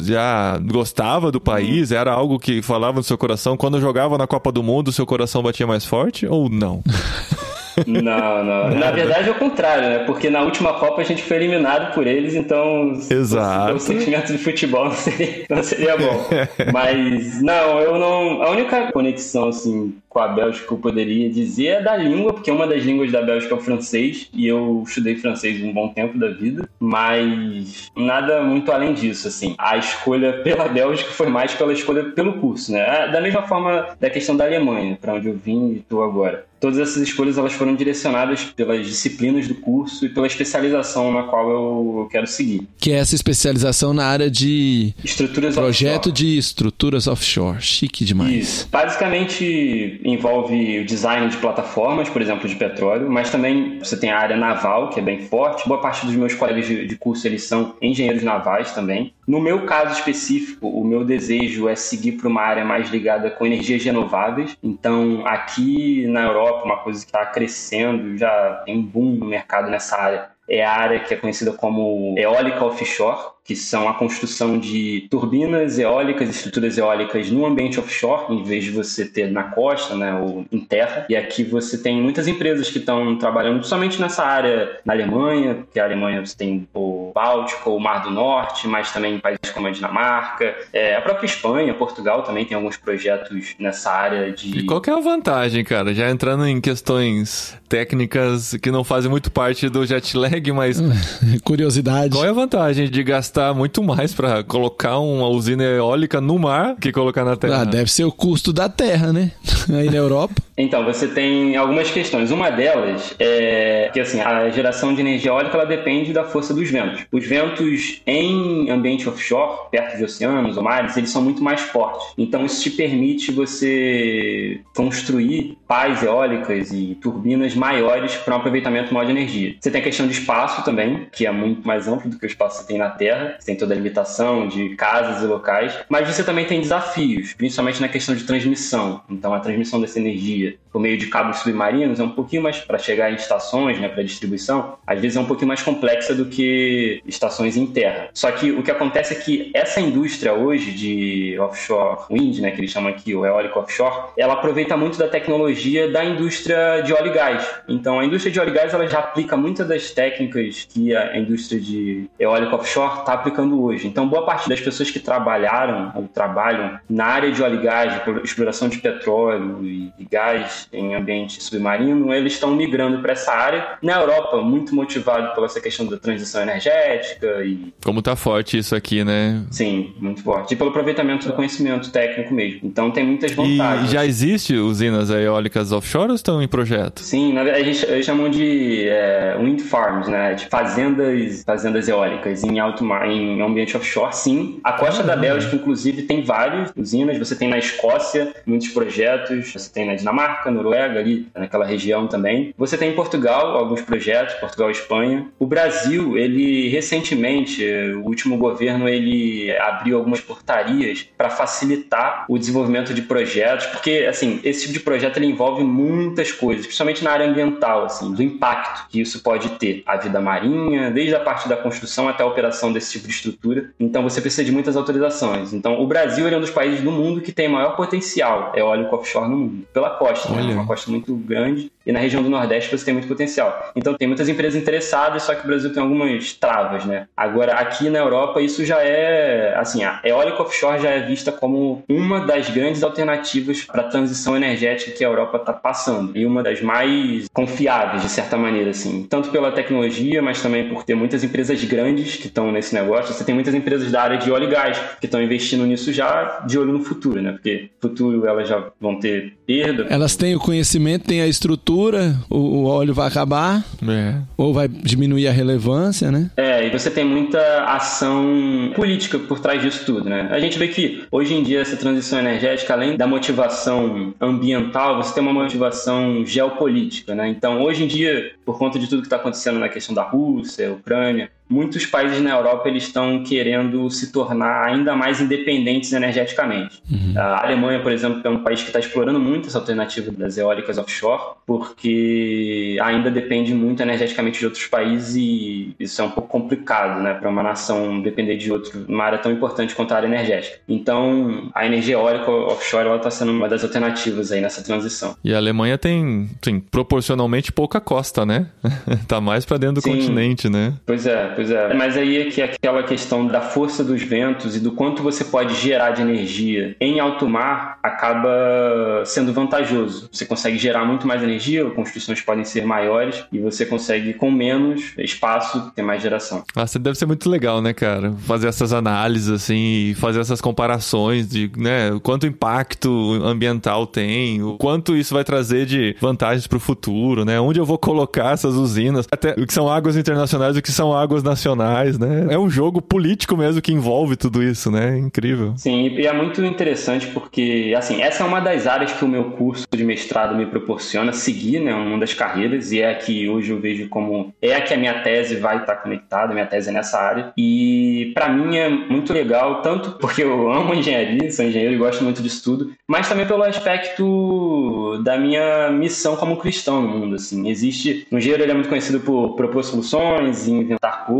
Já gostava do país? Era algo que falava no seu coração? Quando jogava na Copa do Mundo, seu coração batia mais forte ou não? Não, não. Na verdade é o contrário, né? Porque na última Copa a gente foi eliminado por eles, então Exato. o sentimento de futebol não seria, não seria bom. Mas não, eu não. A única conexão assim com a Bélgica que eu poderia dizer é da língua, porque uma das línguas da Bélgica é o francês e eu estudei francês um bom tempo da vida, mas nada muito além disso, assim. A escolha pela Bélgica foi mais pela escolha pelo curso, né? Da mesma forma da questão da Alemanha, para onde eu vim e estou agora todas essas escolhas elas foram direcionadas pelas disciplinas do curso e pela especialização na qual eu quero seguir. Que é essa especialização na área de Estruturas projeto offshore. de estruturas offshore. Chique demais. Isso. Basicamente envolve o design de plataformas, por exemplo, de petróleo, mas também você tem a área naval, que é bem forte. Boa parte dos meus colegas de, de curso eles são engenheiros navais também. No meu caso específico, o meu desejo é seguir para uma área mais ligada com energias renováveis. Então, aqui na Europa, uma coisa que está crescendo, já tem um boom no mercado nessa área, é a área que é conhecida como eólica offshore, que são a construção de turbinas eólicas, estruturas eólicas no ambiente offshore, em vez de você ter na costa, né, ou em terra. E aqui você tem muitas empresas que estão trabalhando somente nessa área na Alemanha, porque a Alemanha você tem o Báltico, o Mar do Norte, mas também em países como a Dinamarca, é, a própria Espanha, Portugal também tem alguns projetos nessa área de E qual que é a vantagem, cara? Já entrando em questões técnicas que não fazem muito parte do jet lag, mas Curiosidade. qual é a vantagem de gastar muito mais pra colocar uma usina eólica no mar que colocar na terra? Ah, deve ser o custo da terra, né? Aí na Europa. Então, você tem algumas questões. Uma delas é que assim, a geração de energia eólica ela depende da força dos ventos. Os ventos em ambiente offshore, perto de oceanos ou mares, eles são muito mais fortes. Então, isso te permite você construir pás eólicas e turbinas maiores para um aproveitamento maior de energia. Você tem a questão de espaço também, que é muito mais amplo do que o espaço que você tem na Terra. Você tem toda a limitação de casas e locais, mas você também tem desafios, principalmente na questão de transmissão. Então, a transmissão dessa energia por meio de cabos submarinos é um pouquinho mais para chegar em estações, né, para distribuição, às vezes é um pouquinho mais complexa do que estações em terra. Só que o que acontece é que essa indústria hoje de offshore wind, né, que eles chamam aqui o eólico offshore, ela aproveita muito da tecnologia da indústria de óleo e gás. Então, a indústria de óleo e gás ela já aplica muitas das técnicas que a indústria de eólico offshore está aplicando hoje. Então, boa parte das pessoas que trabalharam ou trabalham na área de óleo e gás, exploração de petróleo e gás em ambiente submarino, eles estão migrando para essa área. Na Europa, muito motivado pela essa questão da transição energética e, Como tá forte isso aqui, né? sim, muito forte. E pelo aproveitamento do conhecimento técnico mesmo. Então, tem muitas E vantagens. já existe usinas eólicas offshore ou estão em projeto? Sim, verdade, eles, eles chamam de é, wind farms, né? De fazendas, fazendas eólicas em alto mar, em ambiente offshore, sim. A costa da Bélgica, inclusive, tem várias usinas. Você tem na Escócia muitos projetos. Você tem na Dinamarca, Noruega, ali naquela região também. Você tem em Portugal alguns projetos, Portugal e Espanha. O Brasil, ele recentemente, o último governo, ele abriu algumas portarias para facilitar o desenvolvimento de projetos, porque assim, esse tipo de projeto ele envolve muitas coisas, principalmente na área ambiental, assim, do impacto que isso pode ter à vida marinha, desde a parte da construção até a operação desse tipo de estrutura. Então você precisa de muitas autorizações. Então o Brasil é um dos países do mundo que tem maior potencial eólico offshore no mundo, pela costa, né? Uma costa muito grande e na região do Nordeste você tem muito potencial. Então tem muitas empresas interessadas, só que o Brasil tem algumas travas, né? Agora aqui na Europa isso já é, assim, a eólica offshore já é vista como uma das grandes alternativas para a transição energética que a Europa está passando e uma das mais confiáveis de certa maneira, assim, tanto pela tecnologia, mas também por ter muitas empresas grandes que estão nesse negócio. Você tem muitas empresas da área de óleo e gás que estão investindo nisso já de olho no futuro, né? Porque futuro elas já vão ter perda, Elas têm o conhecimento, têm a estrutura cultura, o, o óleo vai acabar, é. ou vai diminuir a relevância, né? É, e você tem muita ação política por trás disso tudo, né? A gente vê que hoje em dia essa transição energética, além da motivação ambiental, você tem uma motivação geopolítica, né? Então, hoje em dia, por conta de tudo que está acontecendo na questão da Rússia, Ucrânia, muitos países na Europa eles estão querendo se tornar ainda mais independentes energeticamente. Uhum. A Alemanha, por exemplo, é um país que está explorando muito essa alternativa das eólicas offshore, porque ainda depende muito energeticamente de outros países e isso é um pouco complicado, né, para uma nação depender de outro, uma área tão importante quanto a área energética. Então, a energia eólica offshore está sendo uma das alternativas aí nessa transição. E a Alemanha tem, sim, proporcionalmente pouca costa, né? tá mais para dentro do sim. continente, né? Pois é, pois é. Mas aí é que é aquela questão da força dos ventos e do quanto você pode gerar de energia em alto mar acaba sendo vantajoso. Você consegue gerar muito mais energia, construções podem ser maiores e você consegue com menos espaço ter mais geração. Ah, deve ser muito legal, né, cara? Fazer essas análises assim e fazer essas comparações de, né, quanto impacto ambiental tem, o quanto isso vai trazer de vantagens para o futuro, né? Onde eu vou colocar essas usinas, até o que são águas internacionais, o que são águas nacionais, né? É um jogo político mesmo que envolve tudo isso, né? Incrível. Sim, e é muito interessante porque, assim, essa é uma das áreas que o meu curso de mestrado me proporciona seguir, né? Uma das carreiras, e é a que hoje eu vejo como é a que a minha tese vai estar conectada, minha tese é nessa área. E para mim é muito legal, tanto porque eu amo engenharia, sou engenheiro e gosto muito disso tudo, mas também pelo aspecto da minha missão como cristão no mundo, assim. Existe, o engenheiro ele é muito conhecido por propor soluções, inventar coisas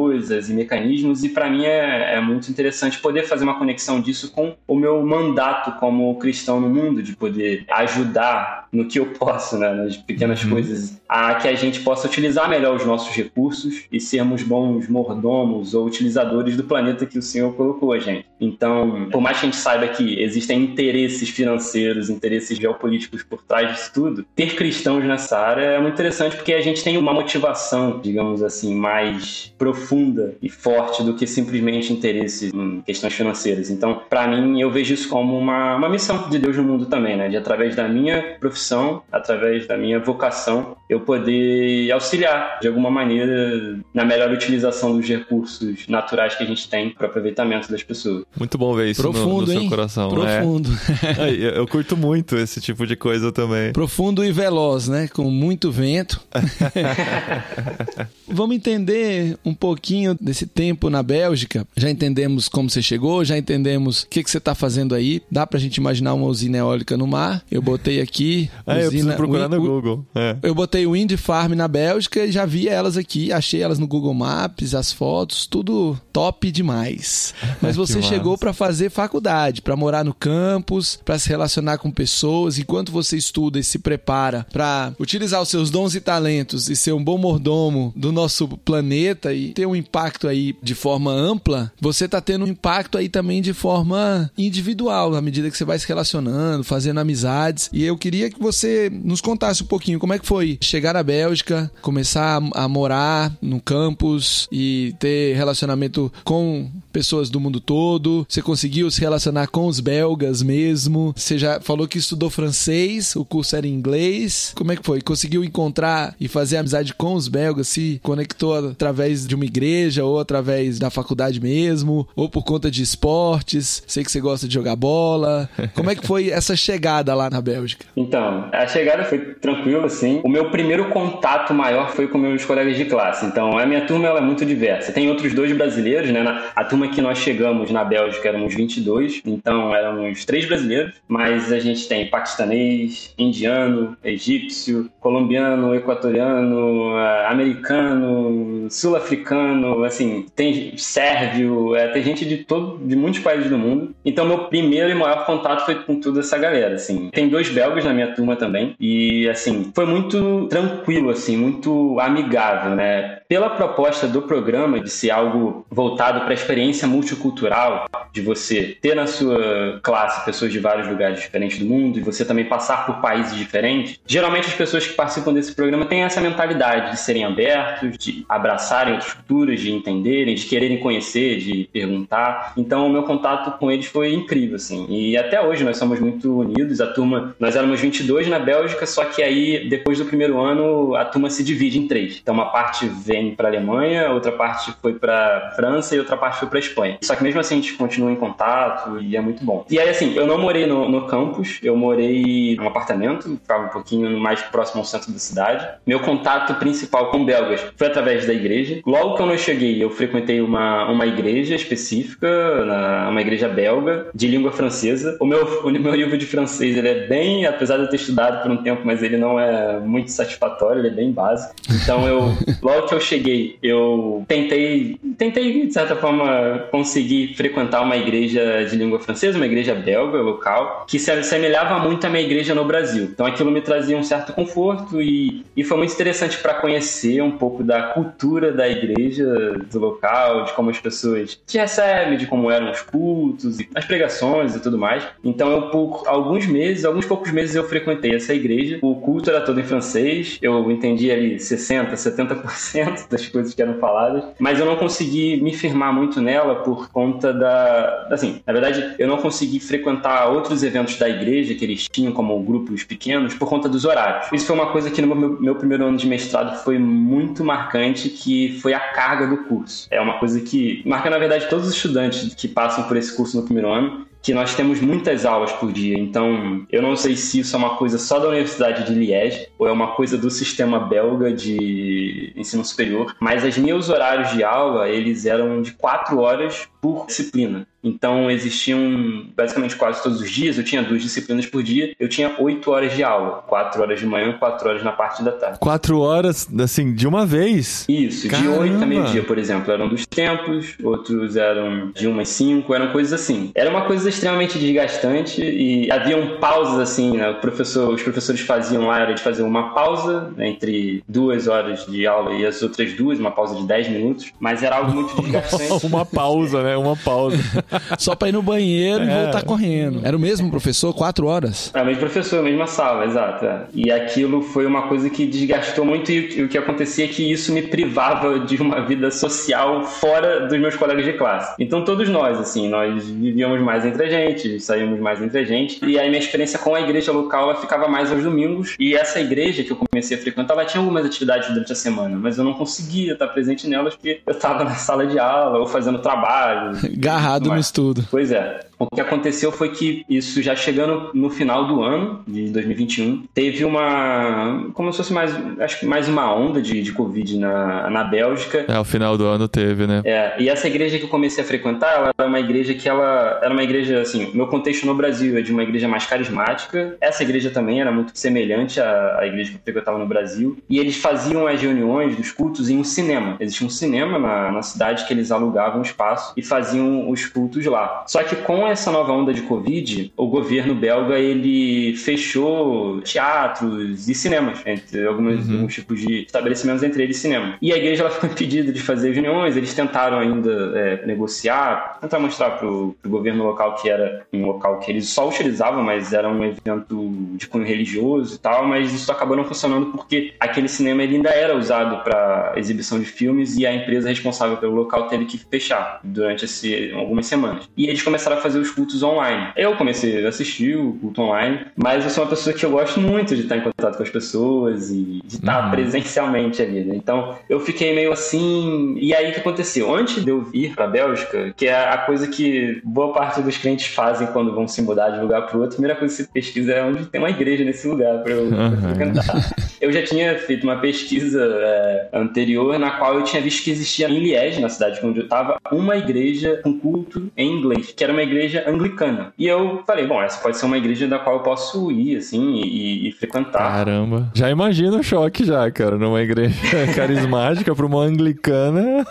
e mecanismos, e para mim é, é, muito interessante poder fazer uma conexão disso com o meu mandato como cristão no mundo, de poder ajudar no que eu posso, né, nas pequenas uhum. coisas, a que a gente possa utilizar melhor os nossos recursos e sermos bons mordomos ou utilizadores do planeta que o Senhor colocou a gente. Então, por mais que a gente saiba que existem interesses financeiros, interesses geopolíticos por trás disso tudo, ter cristãos nessa área é muito interessante porque a gente tem uma motivação, digamos assim, mais profunda e forte do que simplesmente interesse em questões financeiras. Então, para mim, eu vejo isso como uma, uma missão de Deus no mundo também, né? De através da minha profissão, através da minha vocação, eu poder auxiliar de alguma maneira na melhor utilização dos recursos naturais que a gente tem para aproveitamento das pessoas. Muito bom ver isso Profundo, no, no seu coração. Né? Profundo. É. eu, eu curto muito esse tipo de coisa também. Profundo e veloz, né? Com muito vento. Vamos entender um pouquinho desse tempo na Bélgica. Já entendemos como você chegou, já entendemos o que, que você está fazendo aí. Dá para a gente imaginar uma usina eólica no mar. Eu botei aqui. É, usina, eu preciso procurar no Google. É. Eu botei Wind Farm na Bélgica e já vi elas aqui, achei elas no Google Maps, as fotos, tudo top demais. Mas você chegou para fazer faculdade, para morar no campus, para se relacionar com pessoas. Enquanto você estuda e se prepara para utilizar os seus dons e talentos e ser um bom mordomo do nosso planeta e ter um impacto aí de forma ampla, você tá tendo um impacto aí também de forma individual, na medida que você vai se relacionando, fazendo amizades. E eu queria que você nos contasse um pouquinho como é que foi chegar à Bélgica, começar a morar no campus e ter relacionamento com pessoas do mundo todo. Você conseguiu se relacionar com os belgas mesmo. Você já falou que estudou francês, o curso era em inglês. Como é que foi? Conseguiu encontrar e fazer amizade com os belgas? Se conectou através de uma igreja ou através da faculdade mesmo? Ou por conta de esportes? Sei que você gosta de jogar bola. Como é que foi essa chegada lá na Bélgica? Então, a chegada foi tranquila, assim. O meu primeiro contato maior foi com meus colegas de classe. Então, a minha turma ela é muito diversa. Tem outros dois brasileiros, né? A turma que nós chegamos na Bélgica éramos 22, então éramos três brasileiros, mas a gente tem paquistanês, indiano, egípcio, colombiano, equatoriano, americano, sul-africano, assim, tem sérvio, é, tem gente de todo, de muitos países do mundo. Então, meu primeiro e maior contato foi com toda essa galera, assim. Tem dois belgas na minha turma também, e, assim, foi muito tranquilo, assim, muito amigável, né? Pela proposta do programa de ser algo voltado para a experiência multicultural, de você ter na sua classe pessoas de vários lugares diferentes do mundo e você também passar por países diferentes, geralmente as pessoas que participam desse programa têm essa mentalidade de serem abertos, de abraçarem outras culturas, de entenderem, de quererem conhecer, de perguntar. Então, o meu contato com eles foi incrível, assim. E até hoje nós somos muito unidos. A turma, nós éramos 22 na Bélgica, só que aí, depois do primeiro ano, a turma se divide em três. Então, uma parte vem para Alemanha, outra parte foi para França e outra parte foi para Espanha. Só que mesmo assim a gente continua em contato e é muito bom. E aí, assim, eu não morei no, no campus, eu morei num apartamento, ficava um pouquinho mais próximo ao centro da cidade. Meu contato principal com belgas foi através da igreja. Logo que eu não cheguei, eu frequentei uma, uma igreja específica, na, uma igreja belga, de língua francesa. O meu, o meu livro de francês, ele é bem, apesar de eu ter estudado por um tempo, mas ele não é muito satisfatório, ele é bem básico. Então, eu, logo que eu cheguei, eu tentei, tentei, de certa forma, conseguir frequentar uma igreja de língua francesa, uma igreja belga local, que se assemelhava muito à minha igreja no Brasil. Então, aquilo me trazia um certo conforto e, e foi muito interessante para conhecer um pouco da cultura da igreja do local, de como as pessoas te recebem, de como eram os cultos, as pregações e tudo mais. Então, eu, por alguns meses, alguns poucos meses, eu frequentei essa igreja. O culto era todo em francês, eu entendi ali 60, 70% das coisas que eram faladas, mas eu não consegui me firmar muito nela por conta da. Assim, na verdade, eu não consegui frequentar outros eventos da igreja que eles tinham como grupos pequenos por conta dos horários. Isso foi uma coisa que no meu, meu primeiro ano de mestrado foi muito marcante, que foi a carga do curso. É uma coisa que marca, na verdade, todos os estudantes que passam por esse curso no primeiro ano, que nós temos muitas aulas por dia. Então, eu não sei se isso é uma coisa só da Universidade de Liège ou é uma coisa do sistema belga de ensino superior, mas os meus horários de aula, eles eram de quatro horas por disciplina. Então existiam basicamente quase todos os dias, eu tinha duas disciplinas por dia, eu tinha oito horas de aula, quatro horas de manhã, quatro horas na parte da tarde. Quatro horas, assim, de uma vez? Isso, Caramba. de oito a meio-dia, por exemplo, eram dos tempos, outros eram de uma às cinco, eram coisas assim. Era uma coisa extremamente desgastante e haviam pausas assim, né? O professor, os professores faziam lá, era de fazer uma pausa né, entre duas horas de aula e as outras duas, uma pausa de dez minutos, mas era algo muito desgastante. uma pausa, né? Uma pausa. Só pra ir no banheiro é. e voltar correndo. Era o mesmo professor, quatro horas? É o mesmo professor, a mesma sala, exato. É. E aquilo foi uma coisa que desgastou muito e o que acontecia é que isso me privava de uma vida social fora dos meus colegas de classe. Então todos nós, assim, nós vivíamos mais entre a gente, saíamos mais entre a gente. E aí minha experiência com a igreja local, ela ficava mais aos domingos. E essa igreja que eu comecei a frequentar, ela tinha algumas atividades durante a semana, mas eu não conseguia estar presente nelas porque eu estava na sala de aula ou fazendo trabalho. Garrado no estudo. Pois é. O que aconteceu foi que isso já chegando no final do ano de 2021, teve uma. como se fosse mais. acho que mais uma onda de, de Covid na, na Bélgica. É, o final do ano teve, né? É, e essa igreja que eu comecei a frequentar, ela era uma igreja que ela. Era uma igreja, assim, meu contexto no Brasil é de uma igreja mais carismática. Essa igreja também era muito semelhante à, à igreja que eu frequentava no Brasil. E eles faziam as reuniões dos cultos em um cinema. Existia um cinema na, na cidade que eles alugavam espaço e faziam os cultos lá. Só que com essa nova onda de Covid, o governo belga ele fechou teatros e cinemas, entre alguns, uhum. alguns tipos de estabelecimentos, entre eles cinema. E a igreja ela ficou impedida de fazer reuniões, eles tentaram ainda é, negociar, tentar mostrar para o governo local que era um local que eles só utilizavam, mas era um evento de cunho religioso e tal, mas isso acabou não funcionando porque aquele cinema ele ainda era usado para exibição de filmes e a empresa responsável pelo local teve que fechar durante esse, algumas semanas. E eles começaram a fazer os cultos online. Eu comecei a assistir o culto online, mas eu sou uma pessoa que eu gosto muito de estar em contato com as pessoas e de estar uhum. presencialmente ali, né? Então eu fiquei meio assim. E aí o que aconteceu? Antes de eu ir para a Bélgica, que é a coisa que boa parte dos clientes fazem quando vão se mudar de lugar para o outro, a primeira coisa que você pesquisa é onde tem uma igreja nesse lugar para eu, uhum. frequentar. Eu já tinha feito uma pesquisa é, anterior na qual eu tinha visto que existia em Liège, na cidade onde eu estava, uma igreja com culto em inglês, que era uma igreja anglicana. E eu falei, bom, essa pode ser uma igreja da qual eu posso ir, assim, e, e frequentar. Caramba. Já imagino o choque já, cara, numa igreja carismática para uma anglicana.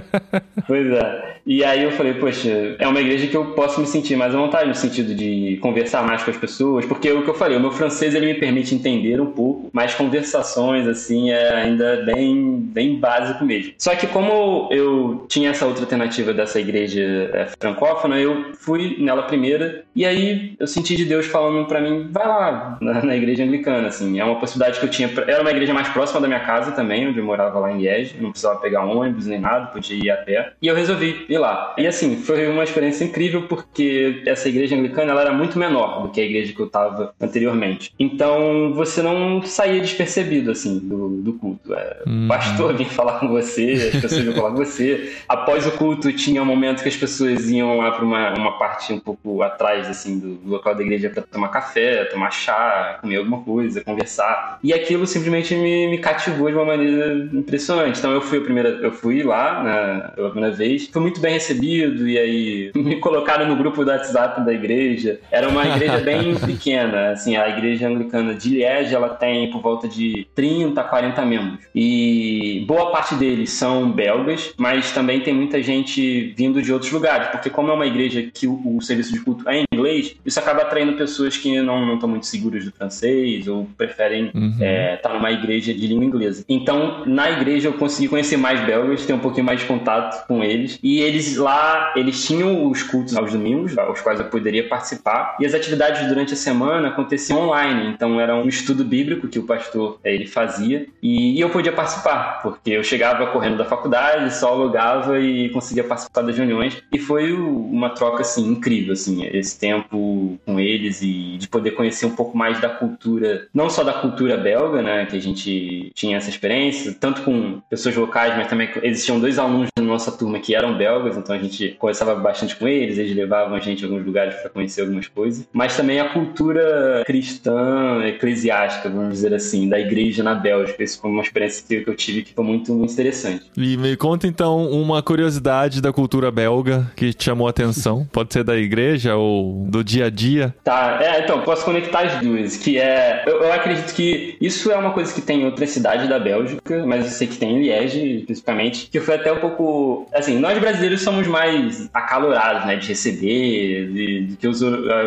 pois é. E aí eu falei, poxa, é uma igreja que eu posso me sentir mais à vontade no sentido de conversar mais com as pessoas, porque é o que eu falei, o meu francês ele me permite entender um pouco, mas conversações assim é ainda bem bem básico mesmo. Só que como eu tinha essa outra alternativa dessa igreja é, francófona, eu fui nela primeira, e aí eu senti de Deus falando para mim, vai lá na, na, igreja anglicana, assim, é uma possibilidade que eu tinha, era uma igreja mais próxima da minha casa também, onde eu morava lá em Liege, não precisava pegar ônibus nem nada, podia ir a pé, e eu resolvi ir lá. E assim, foi uma experiência incrível porque essa igreja anglicana, ela era muito menor do que a igreja que eu estava anteriormente. Então, você não saía despercebido, assim, do, do culto. É. O pastor vinha falar com você, as pessoas vinham falar com você. Após o culto, tinha um momento que as pessoas iam lá para uma, uma parte um pouco atrás, assim, do local da igreja para tomar café, tomar chá, comer alguma coisa, conversar. E aquilo simplesmente me, me cativou de uma maneira impressionante. Então, eu fui a primeira, eu fui lá na, pela primeira vez, fui muito bem recebido e aí me colocaram no grupo do WhatsApp da igreja. Era uma igreja bem pequena, assim, a igreja anglicana de Liege, ela tem por volta de 30, 40 membros. E boa parte deles são belgas, mas também tem muita gente vindo de outros lugares, porque como é uma igreja que o, o serviço de culto é em inglês, isso acaba atraindo pessoas que não estão muito seguras do francês ou preferem estar uhum. é, tá numa igreja de língua inglesa. Então, na igreja eu consegui conhecer mais belgas, ter um pouquinho mais de contato com eles, e eles lá, eles tinham os cultos aos domingos, aos quais eu poderia participar, e as atividades durante a semana aconteciam online, então era um estudo bíblico que o pastor é, ele fazia, e, e eu podia participar, porque eu chegava correndo da faculdade, só logava e conseguia participar das reuniões, e foi uma troca, assim, incrível, assim, esse tempo com eles e de poder conhecer um pouco mais da cultura, não só da cultura belga, né, que a gente tinha essa experiência, tanto com pessoas locais, mas também existiam dois alunos da nossa turma que eram belgas, então a gente conversava bastante com eles, eles levavam a gente a alguns lugares para conhecer algumas coisas, mas também a cultura cristã, eclesiástica, vamos dizer assim, da igreja na Bélgica. Isso foi uma experiência que eu tive que foi muito, muito interessante. E me conta então uma curiosidade da cultura belga que te chamou a atenção. Pode ser da igreja ou do dia a dia? Tá, é, então, posso conectar as duas, que é. Eu, eu acredito que isso é uma coisa que tem em outras cidades da Bélgica, mas eu sei que tem em Liege, especificamente, que foi até um pouco. Assim, nós brasileiros somos mais acalorados, né, de receber, de, de que os,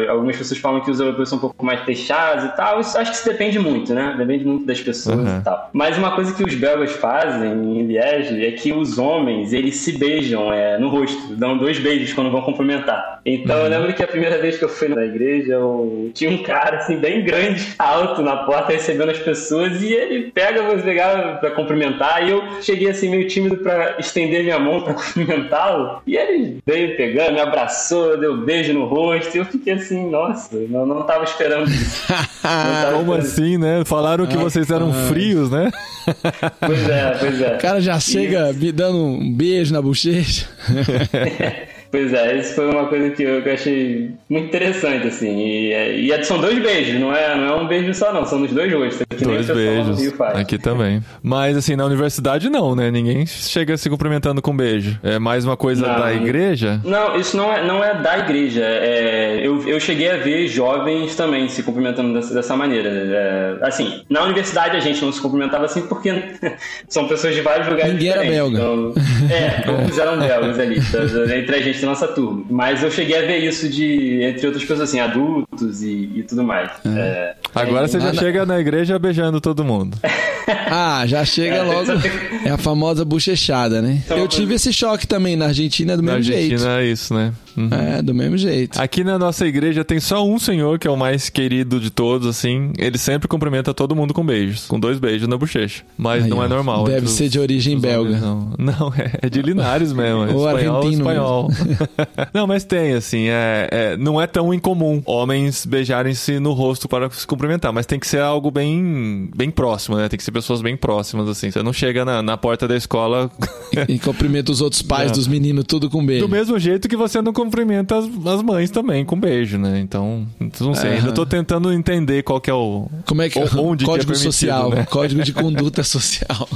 algumas pessoas falam que os europeus são um pouco mais fechados e tal. Isso acho que isso depende muito, né? Depende muito das pessoas uhum. e tal. Mas uma coisa que os belgas fazem em Liege é que os homens, eles se beijam é, no rosto, dão dois beijos quando vão cumprimentar. Então uhum. eu lembro que a primeira vez que eu fui na igreja, eu tinha um cara assim, bem grande, alto na porta, recebendo as pessoas, e ele pega, vou pegar pra cumprimentar, e eu cheguei assim meio tímido pra estender minha mão pra cumprimentá-lo, e ele veio pegando, me abraçou, deu um beijo no rosto, e eu fiquei assim, nossa, não, não tava esperando isso. Tava Como esperando assim, né? Falaram que vocês eram frios, né? pois é, pois é. O cara já chega me dando um beijo na bochecha. Pois é, isso foi uma coisa que eu, que eu achei muito interessante, assim. E, e, é, são dois beijos, não é, não é um beijo só, não. São os dois rostos. Dois beijos. Aqui também. Mas, assim, na universidade não, né? Ninguém chega se cumprimentando com beijo. É mais uma coisa não, da igreja? Não, isso não é, não é da igreja. É, eu, eu cheguei a ver jovens também se cumprimentando dessa, dessa maneira. É, assim, na universidade a gente não se cumprimentava assim porque são pessoas de vários lugares Ninguém diferentes. era belga. Então, é, todos eram belgas ali, entre a gente gente da nossa turma. Mas eu cheguei a ver isso de, entre outras pessoas, assim, adultos e, e tudo mais. É. É, Agora você já chega na igreja beijando todo mundo. ah, já chega é, logo. É a famosa bochechada, né? Então, eu tive esse choque também na Argentina do na mesmo Argentina jeito. Na Argentina é isso, né? Uhum. É, do mesmo jeito. Aqui na nossa igreja tem só um senhor que é o mais querido de todos, assim. Ele sempre cumprimenta todo mundo com beijos, com dois beijos na bochecha. Mas Aí, não é normal. Deve ser de origem belga. Homens, não. não, é de Linares mesmo. É Ou espanhol, argentino espanhol. não, mas tem, assim, é, é, não é tão incomum homens beijarem-se no rosto para se cumprimentar, mas tem que ser algo bem, bem próximo, né? Tem que ser pessoas bem próximas, assim. Você não chega na, na porta da escola... e, e cumprimenta os outros pais dos meninos tudo com beijo. Do mesmo jeito que você não cumprimenta as, as mães também com beijo, né? Então, não sei, ainda tô tentando entender qual que é o... Como é que... Onde código que é social, né? código de conduta social.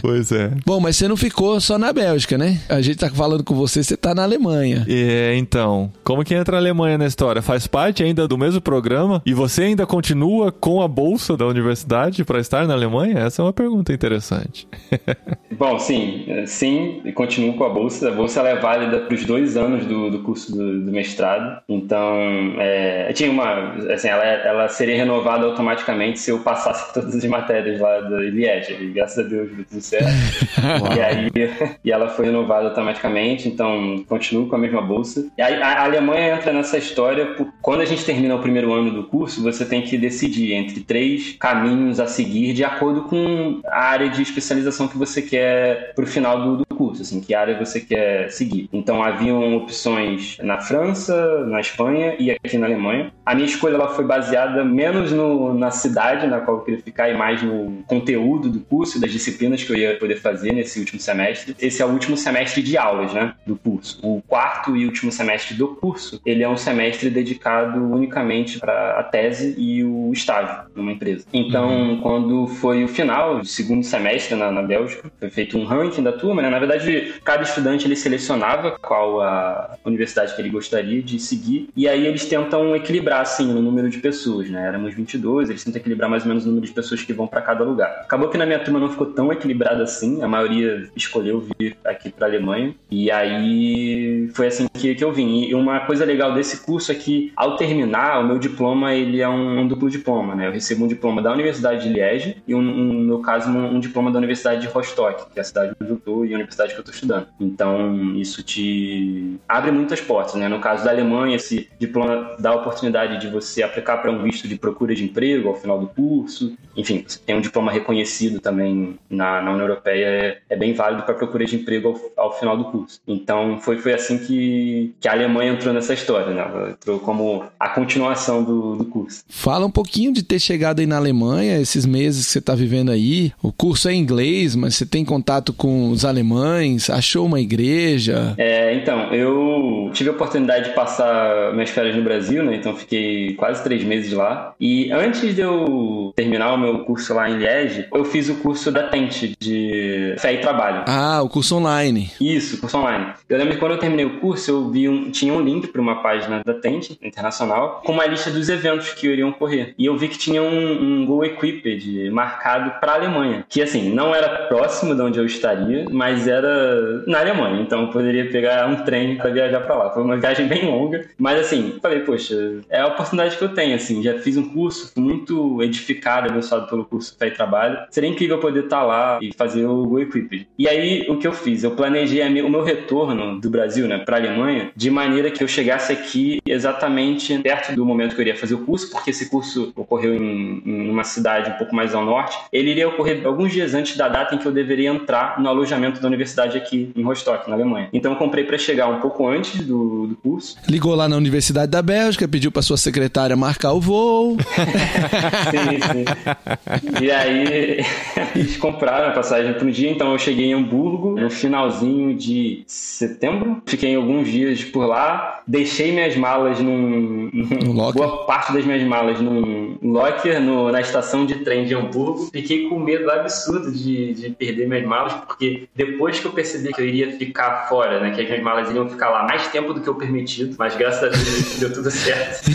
Pois é. Bom, mas você não ficou só na Bélgica, né? A gente tá falando com você, você tá na Alemanha. É, então. Como que entra a Alemanha na história? Faz parte ainda do mesmo programa? E você ainda continua com a bolsa da universidade para estar na Alemanha? Essa é uma pergunta interessante. Bom, sim. Sim, continuo com a bolsa. A bolsa é válida para os dois anos do, do curso do, do mestrado. Então, é, tinha uma... Assim, ela, ela seria renovada automaticamente se eu passasse todas as matérias lá do Liege. E graças a Deus, e aí e ela foi renovada automaticamente, então continuo com a mesma bolsa. E a, a Alemanha entra nessa história por, quando a gente termina o primeiro ano do curso, você tem que decidir entre três caminhos a seguir de acordo com a área de especialização que você quer para o final do, do curso, assim, que área você quer seguir. Então haviam opções na França, na Espanha e aqui na Alemanha. A minha escolha ela foi baseada menos no, na cidade na qual eu queria ficar e mais no conteúdo do curso, das disciplinas que eu ia poder fazer nesse último semestre. Esse é o último semestre de aulas, né, do curso. O quarto e último semestre do curso, ele é um semestre dedicado unicamente para a tese e o estágio numa empresa. Então, uhum. quando foi o final do segundo semestre na, na Bélgica, foi feito um ranking da turma, né? Na verdade, cada estudante ele selecionava qual a universidade que ele gostaria de seguir e aí eles tentam equilibrar assim no número de pessoas, né? Éramos 22, eles tentam equilibrar mais ou menos o número de pessoas que vão para cada lugar. Acabou que na minha turma não ficou tão equilibrado assim, a maioria escolheu vir aqui para Alemanha e aí foi assim que, que eu vim. E uma coisa legal desse curso é que ao terminar o meu diploma ele é um, um duplo diploma, né? Eu recebo um diploma da Universidade de Liège e um, um no meu caso um, um, diploma da Universidade de Rostock, que é a cidade onde eu estou e a universidade que eu estou estudando. Então isso te abre muitas portas, né? No caso da Alemanha esse diploma dá a oportunidade de você aplicar para um visto de procura de emprego ao final do curso. Enfim, você tem um diploma reconhecido também na, na União Europeia, é, é bem válido para procura de emprego ao, ao, final do curso. Então, foi, foi assim que, que a Alemanha entrou nessa história, né? Ela entrou como a continuação do, do curso. Fala um pouquinho de ter chegado aí na Alemanha, esses meses que você está vivendo aí. O curso é em inglês, mas você tem contato com os alemães, achou uma igreja? É, então, eu tive a oportunidade de passar minhas férias no Brasil, né? Então, fiquei quase três meses lá. E antes de eu terminar o meu curso lá em Liege, eu fiz o curso da Tente de Fé e Trabalho. Ah, o curso online. Isso, curso online. Eu lembro que quando eu terminei o curso, eu vi um, tinha um link para uma página da Tente internacional com uma lista dos eventos que iriam ocorrer. E eu vi que tinha um, um Go Equipped marcado para a Alemanha, que assim, não era próximo de onde eu estaria, mas era na Alemanha. Então eu poderia pegar um trem para viajar para lá. Foi uma viagem bem longa, mas assim, falei, poxa, é a oportunidade que eu tenho, assim, já fiz um curso muito edificado, abençoado pelo curso Fé e Trabalho. Seria incrível poder estar tá lá e fazer o Go Equipped. E aí, o que eu fiz? Eu planejei o meu retorno do Brasil, né, para a Alemanha, de maneira que eu chegasse aqui exatamente perto do momento que eu iria fazer o curso, porque esse curso ocorreu em, em uma cidade um pouco mais ao norte. Ele iria ocorrer alguns dias antes da data em que eu deveria entrar no alojamento da universidade aqui em Rostock, na Alemanha. Então, eu comprei para chegar um pouco antes do, do curso. Ligou lá na Universidade da Bélgica, pediu para sua secretária marcar o voo. sim, sim. E aí, eles compraram a passagem para um dia, então eu cheguei em Hamburgo no finalzinho de setembro. Fiquei alguns dias por lá, deixei minhas malas num. No locker? Boa parte das minhas malas num locker no, na estação de trem de Hamburgo. Fiquei com medo absurdo de, de perder minhas malas, porque depois que eu percebi que eu iria ficar fora, né, que as minhas malas iriam ficar lá mais tempo do que o permitido, mas graças a Deus deu tudo certo.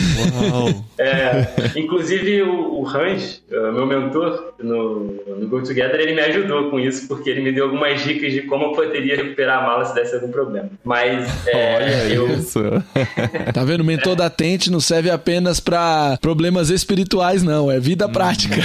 Uau! É, inclusive o, o Hans, meu mentor no, no Go Together, ele me ajudou com isso, porque ele me deu algumas dicas de como eu poderia recuperar a mala se desse algum problema. Mas é, Olha eu... isso. tá vendo? O mentor da Tente não serve apenas para problemas espirituais, não. É vida prática.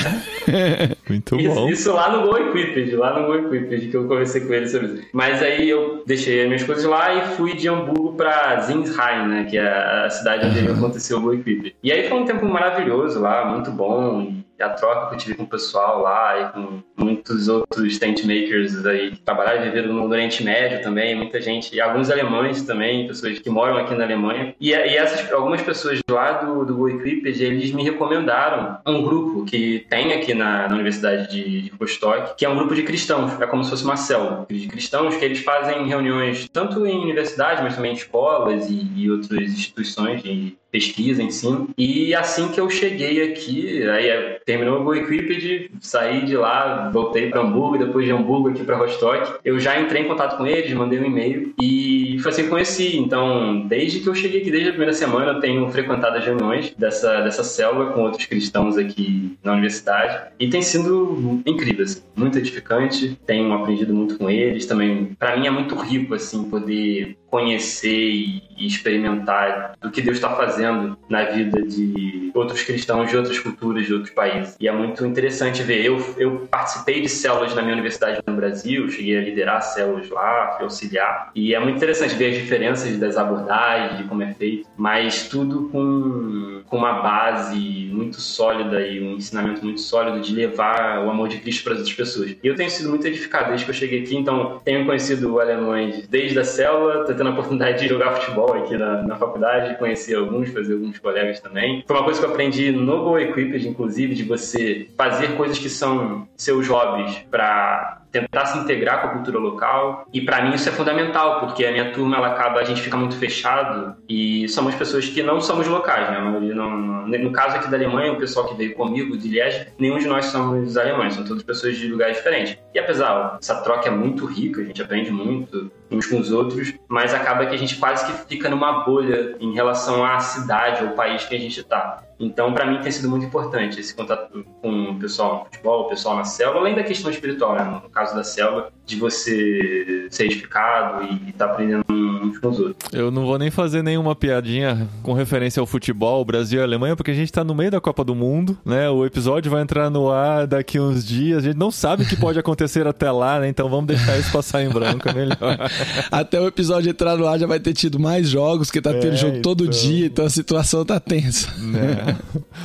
Muito isso, bom. Isso lá no Go Equipped, lá no Go Equipped, que eu conversei com ele sobre isso. Mas aí eu deixei as minhas coisas lá e fui de Hamburgo para Zinsheim, né? Que é a cidade onde aconteceu o Equipped. E aí foi um tempo maravilhoso lá, muito bom a troca que eu tive com o pessoal lá e com muitos outros tent makers aí que trabalharam e viveram no Oriente Médio também, muita gente, e alguns alemães também, pessoas que moram aqui na Alemanha. E, e essas, algumas pessoas lá do, do Go Equipped, eles me recomendaram um grupo que tem aqui na, na Universidade de, de Rostock, que é um grupo de cristãos, é como se fosse uma célula de cristãos, que eles fazem reuniões tanto em universidades, mas também em escolas e, e outras instituições de pesquisa, ensino. E assim que eu cheguei aqui, aí é, terminou Go Equipped, saí de lá, voltei para Hamburgo, depois de Hamburgo aqui para Rostock. Eu já entrei em contato com eles, mandei um e-mail e foi assim que conheci. Então, desde que eu cheguei aqui, desde a primeira semana, eu tenho frequentado as reuniões dessa, dessa célula com outros cristãos aqui na universidade e tem sido incrível, assim, muito edificante. Tenho aprendido muito com eles também. Para mim é muito rico assim poder conhecer e experimentar do que Deus está fazendo na vida de outros cristãos de outras culturas, de outros países. E é muito interessante ver. Eu, eu participei de células na minha universidade no Brasil, cheguei a liderar células lá, auxiliar. E é muito interessante ver as diferenças das abordagens, de como é feito, mas tudo com, com uma base muito sólida e um ensinamento muito sólido de levar o amor de Cristo para as outras pessoas. E eu tenho sido muito edificado desde que eu cheguei aqui, então tenho conhecido alemães desde a célula, tô tendo a oportunidade de jogar futebol aqui na, na faculdade, conhecer alguns, fazer alguns colegas também. Foi uma coisa que eu aprendi no Go Equipped, inclusive, de você fazer coisas que são seus hobbies para tentar se integrar com a cultura local. E para mim isso é fundamental, porque a minha turma ela acaba a gente fica muito fechado e somos pessoas que não somos locais, né? Não, no caso aqui da Alemanha, o pessoal que veio comigo de Liège, nenhum de nós somos alemães, são todas pessoas de lugares diferentes. E apesar essa troca é muito rica, a gente aprende muito uns com os outros, mas acaba que a gente quase que fica numa bolha em relação à cidade ou país que a gente está. Então, para mim, tem sido muito importante esse contato com o pessoal no futebol, o pessoal na selva, além da questão espiritual, né? No caso da selva, de você ser edificado e estar tá aprendendo uns com os outros. Eu não vou nem fazer nenhuma piadinha com referência ao futebol, Brasil e Alemanha, porque a gente está no meio da Copa do Mundo, né? O episódio vai entrar no ar daqui uns dias, a gente não sabe o que pode acontecer até lá, né? Então vamos deixar isso passar em branco, é melhor. até o episódio entrar no ar já vai ter tido mais jogos, porque tá tendo é, jogo todo então... dia, então a situação tá tensa. É.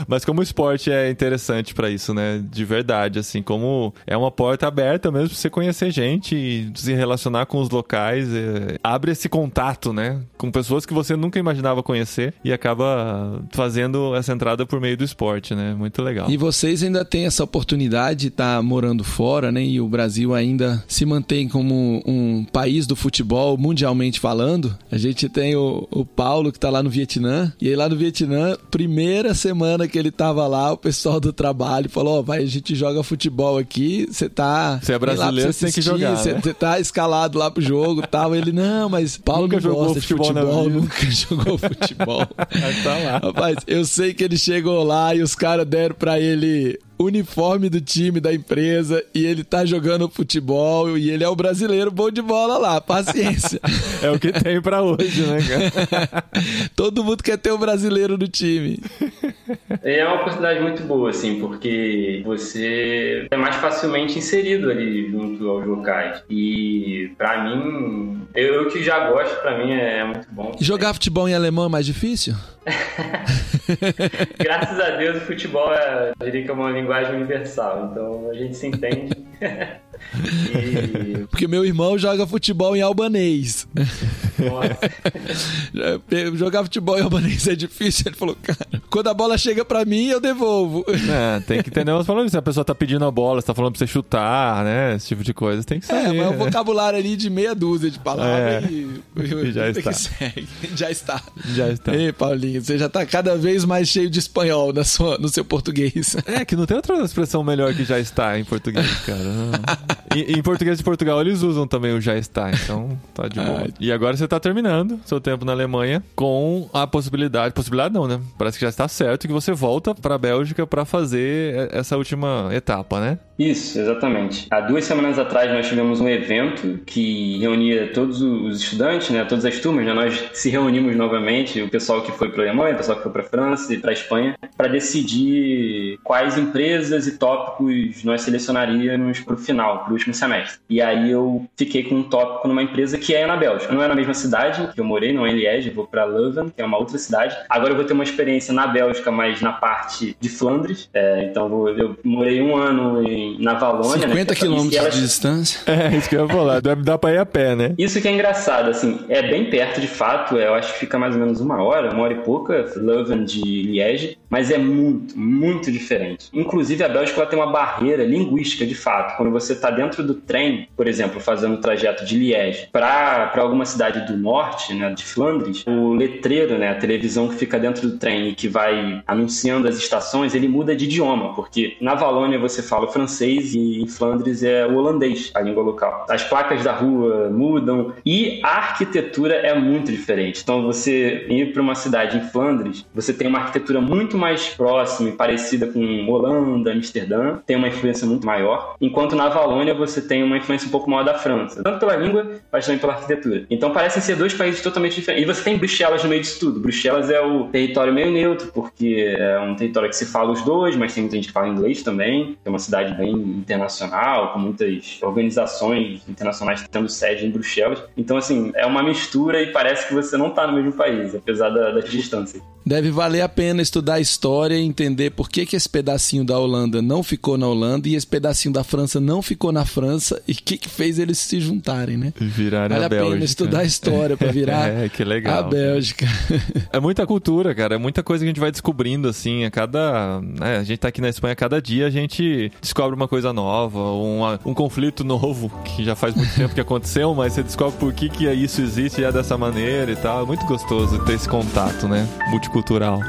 Mas como o esporte é interessante para isso, né? De verdade, assim, como é uma porta aberta mesmo pra você conhecer gente se relacionar com os locais, é... abre esse contato, né? Com pessoas que você nunca imaginava conhecer e acaba fazendo essa entrada por meio do esporte, né? Muito legal. E vocês ainda têm essa oportunidade de estar tá morando fora, né? E o Brasil ainda se mantém como um país do futebol mundialmente falando. A gente tem o, o Paulo que tá lá no Vietnã, e aí lá no Vietnã, primeira semana que ele tava lá, o pessoal do trabalho falou: Ó, oh, vai, a gente joga futebol aqui, você tá. Você é brasileiro, você tem que jogar. Você né? tá escalado lá pro jogo e tal. Ele, não, mas Paulo nunca jogou futebol, futebol nunca jogou futebol. tá lá. Rapaz, eu sei que ele chegou lá e os caras deram pra ele uniforme do time da empresa e ele tá jogando futebol e ele é o brasileiro bom de bola lá. Paciência. é o que tem para hoje, né, cara? Todo mundo quer ter o um brasileiro no time. É uma oportunidade muito boa, assim, porque você é mais facilmente inserido ali junto aos locais. E para mim, eu, eu, que já gosto, para mim é, muito bom. E jogar futebol em alemão é mais difícil? Graças a Deus o futebol é, eu diria que é uma linguagem universal, então a gente se entende. e... Porque meu irmão joga futebol em albanês. Nossa. Jogar futebol em albanês é difícil. Ele falou, cara, quando a bola chega pra mim, eu devolvo. É, tem que entender os falando Se a pessoa tá pedindo a bola, você tá falando pra você chutar, né? Esse tipo de coisa, tem que saber. É, mas o vocabulário ali de meia dúzia de palavras é. e, e, já está. Já está. Já está. Ei, Paulinho, você já tá cada vez mais cheio de espanhol na sua, no seu português. É, que não tem outra expressão melhor que já está em português, cara. Em, em, português de Portugal eles usam também o já está, então tá de boa. Ah, e agora você tá terminando seu tempo na Alemanha com a possibilidade, possibilidade não, né? Parece que já está certo que você volta pra Bélgica para fazer essa última etapa, né? Isso, exatamente. Há duas semanas atrás nós tivemos um evento que reunia todos os estudantes, né, todas as turmas, né, nós se reunimos novamente, o pessoal que foi para a Alemanha, o pessoal que foi para a França e para a Espanha, para decidir quais empresas e tópicos nós selecionaríamos para o final, para o último semestre. E aí eu fiquei com um tópico numa empresa que é na Bélgica. Não é na mesma cidade que eu morei, não é em Liège, eu vou para Leuven, que é uma outra cidade. Agora eu vou ter uma experiência na Bélgica, mas na parte de Flandres. É, então eu morei um ano em na Valônia. 50 né, quilômetros elas... de distância. É, isso que eu ia falar. Deve dar pra ir a pé, né? Isso que é engraçado, assim, é bem perto de fato. Eu acho que fica mais ou menos uma hora, uma hora e pouca, Leuven de Liège, mas é muito, muito diferente. Inclusive, a Bélgica ela tem uma barreira linguística de fato. Quando você está dentro do trem, por exemplo, fazendo o trajeto de Liège para alguma cidade do norte, né, de Flandres, o letreiro, né, a televisão que fica dentro do trem e que vai anunciando as estações, ele muda de idioma, porque na Valônia você fala o francês e em Flandres é o holandês, a língua local. As placas da rua mudam e a arquitetura é muito diferente. Então, você ir para uma cidade em Flandres, você tem uma arquitetura muito mais próxima e parecida com Holanda, Amsterdã, tem uma influência muito maior. Enquanto na Valônia você tem uma influência um pouco maior da França, tanto pela língua, mas também pela arquitetura. Então parecem ser dois países totalmente diferentes. E você tem Bruxelas no meio disso tudo. Bruxelas é o território meio neutro, porque é um território que se fala os dois, mas tem muita gente que fala inglês também. É uma cidade bem internacional, com muitas organizações internacionais tendo sede em Bruxelas. Então, assim, é uma mistura e parece que você não está no mesmo país, apesar da, da distância. Deve valer a pena estudar a história e entender por que, que esse pedacinho da Holanda não ficou na Holanda e esse pedacinho da França não ficou na França e o que, que fez eles se juntarem, né? Virarem vale a, a Bélgica. pena estudar a história para virar é, que legal, a Bélgica. É muita cultura, cara. É muita coisa que a gente vai descobrindo, assim. A cada. Né, a gente tá aqui na Espanha, a cada dia a gente descobre uma coisa nova, uma, um conflito novo, que já faz muito tempo que aconteceu, mas você descobre por que, que isso existe já dessa maneira e tal. É muito gostoso ter esse contato, né? Multicultural.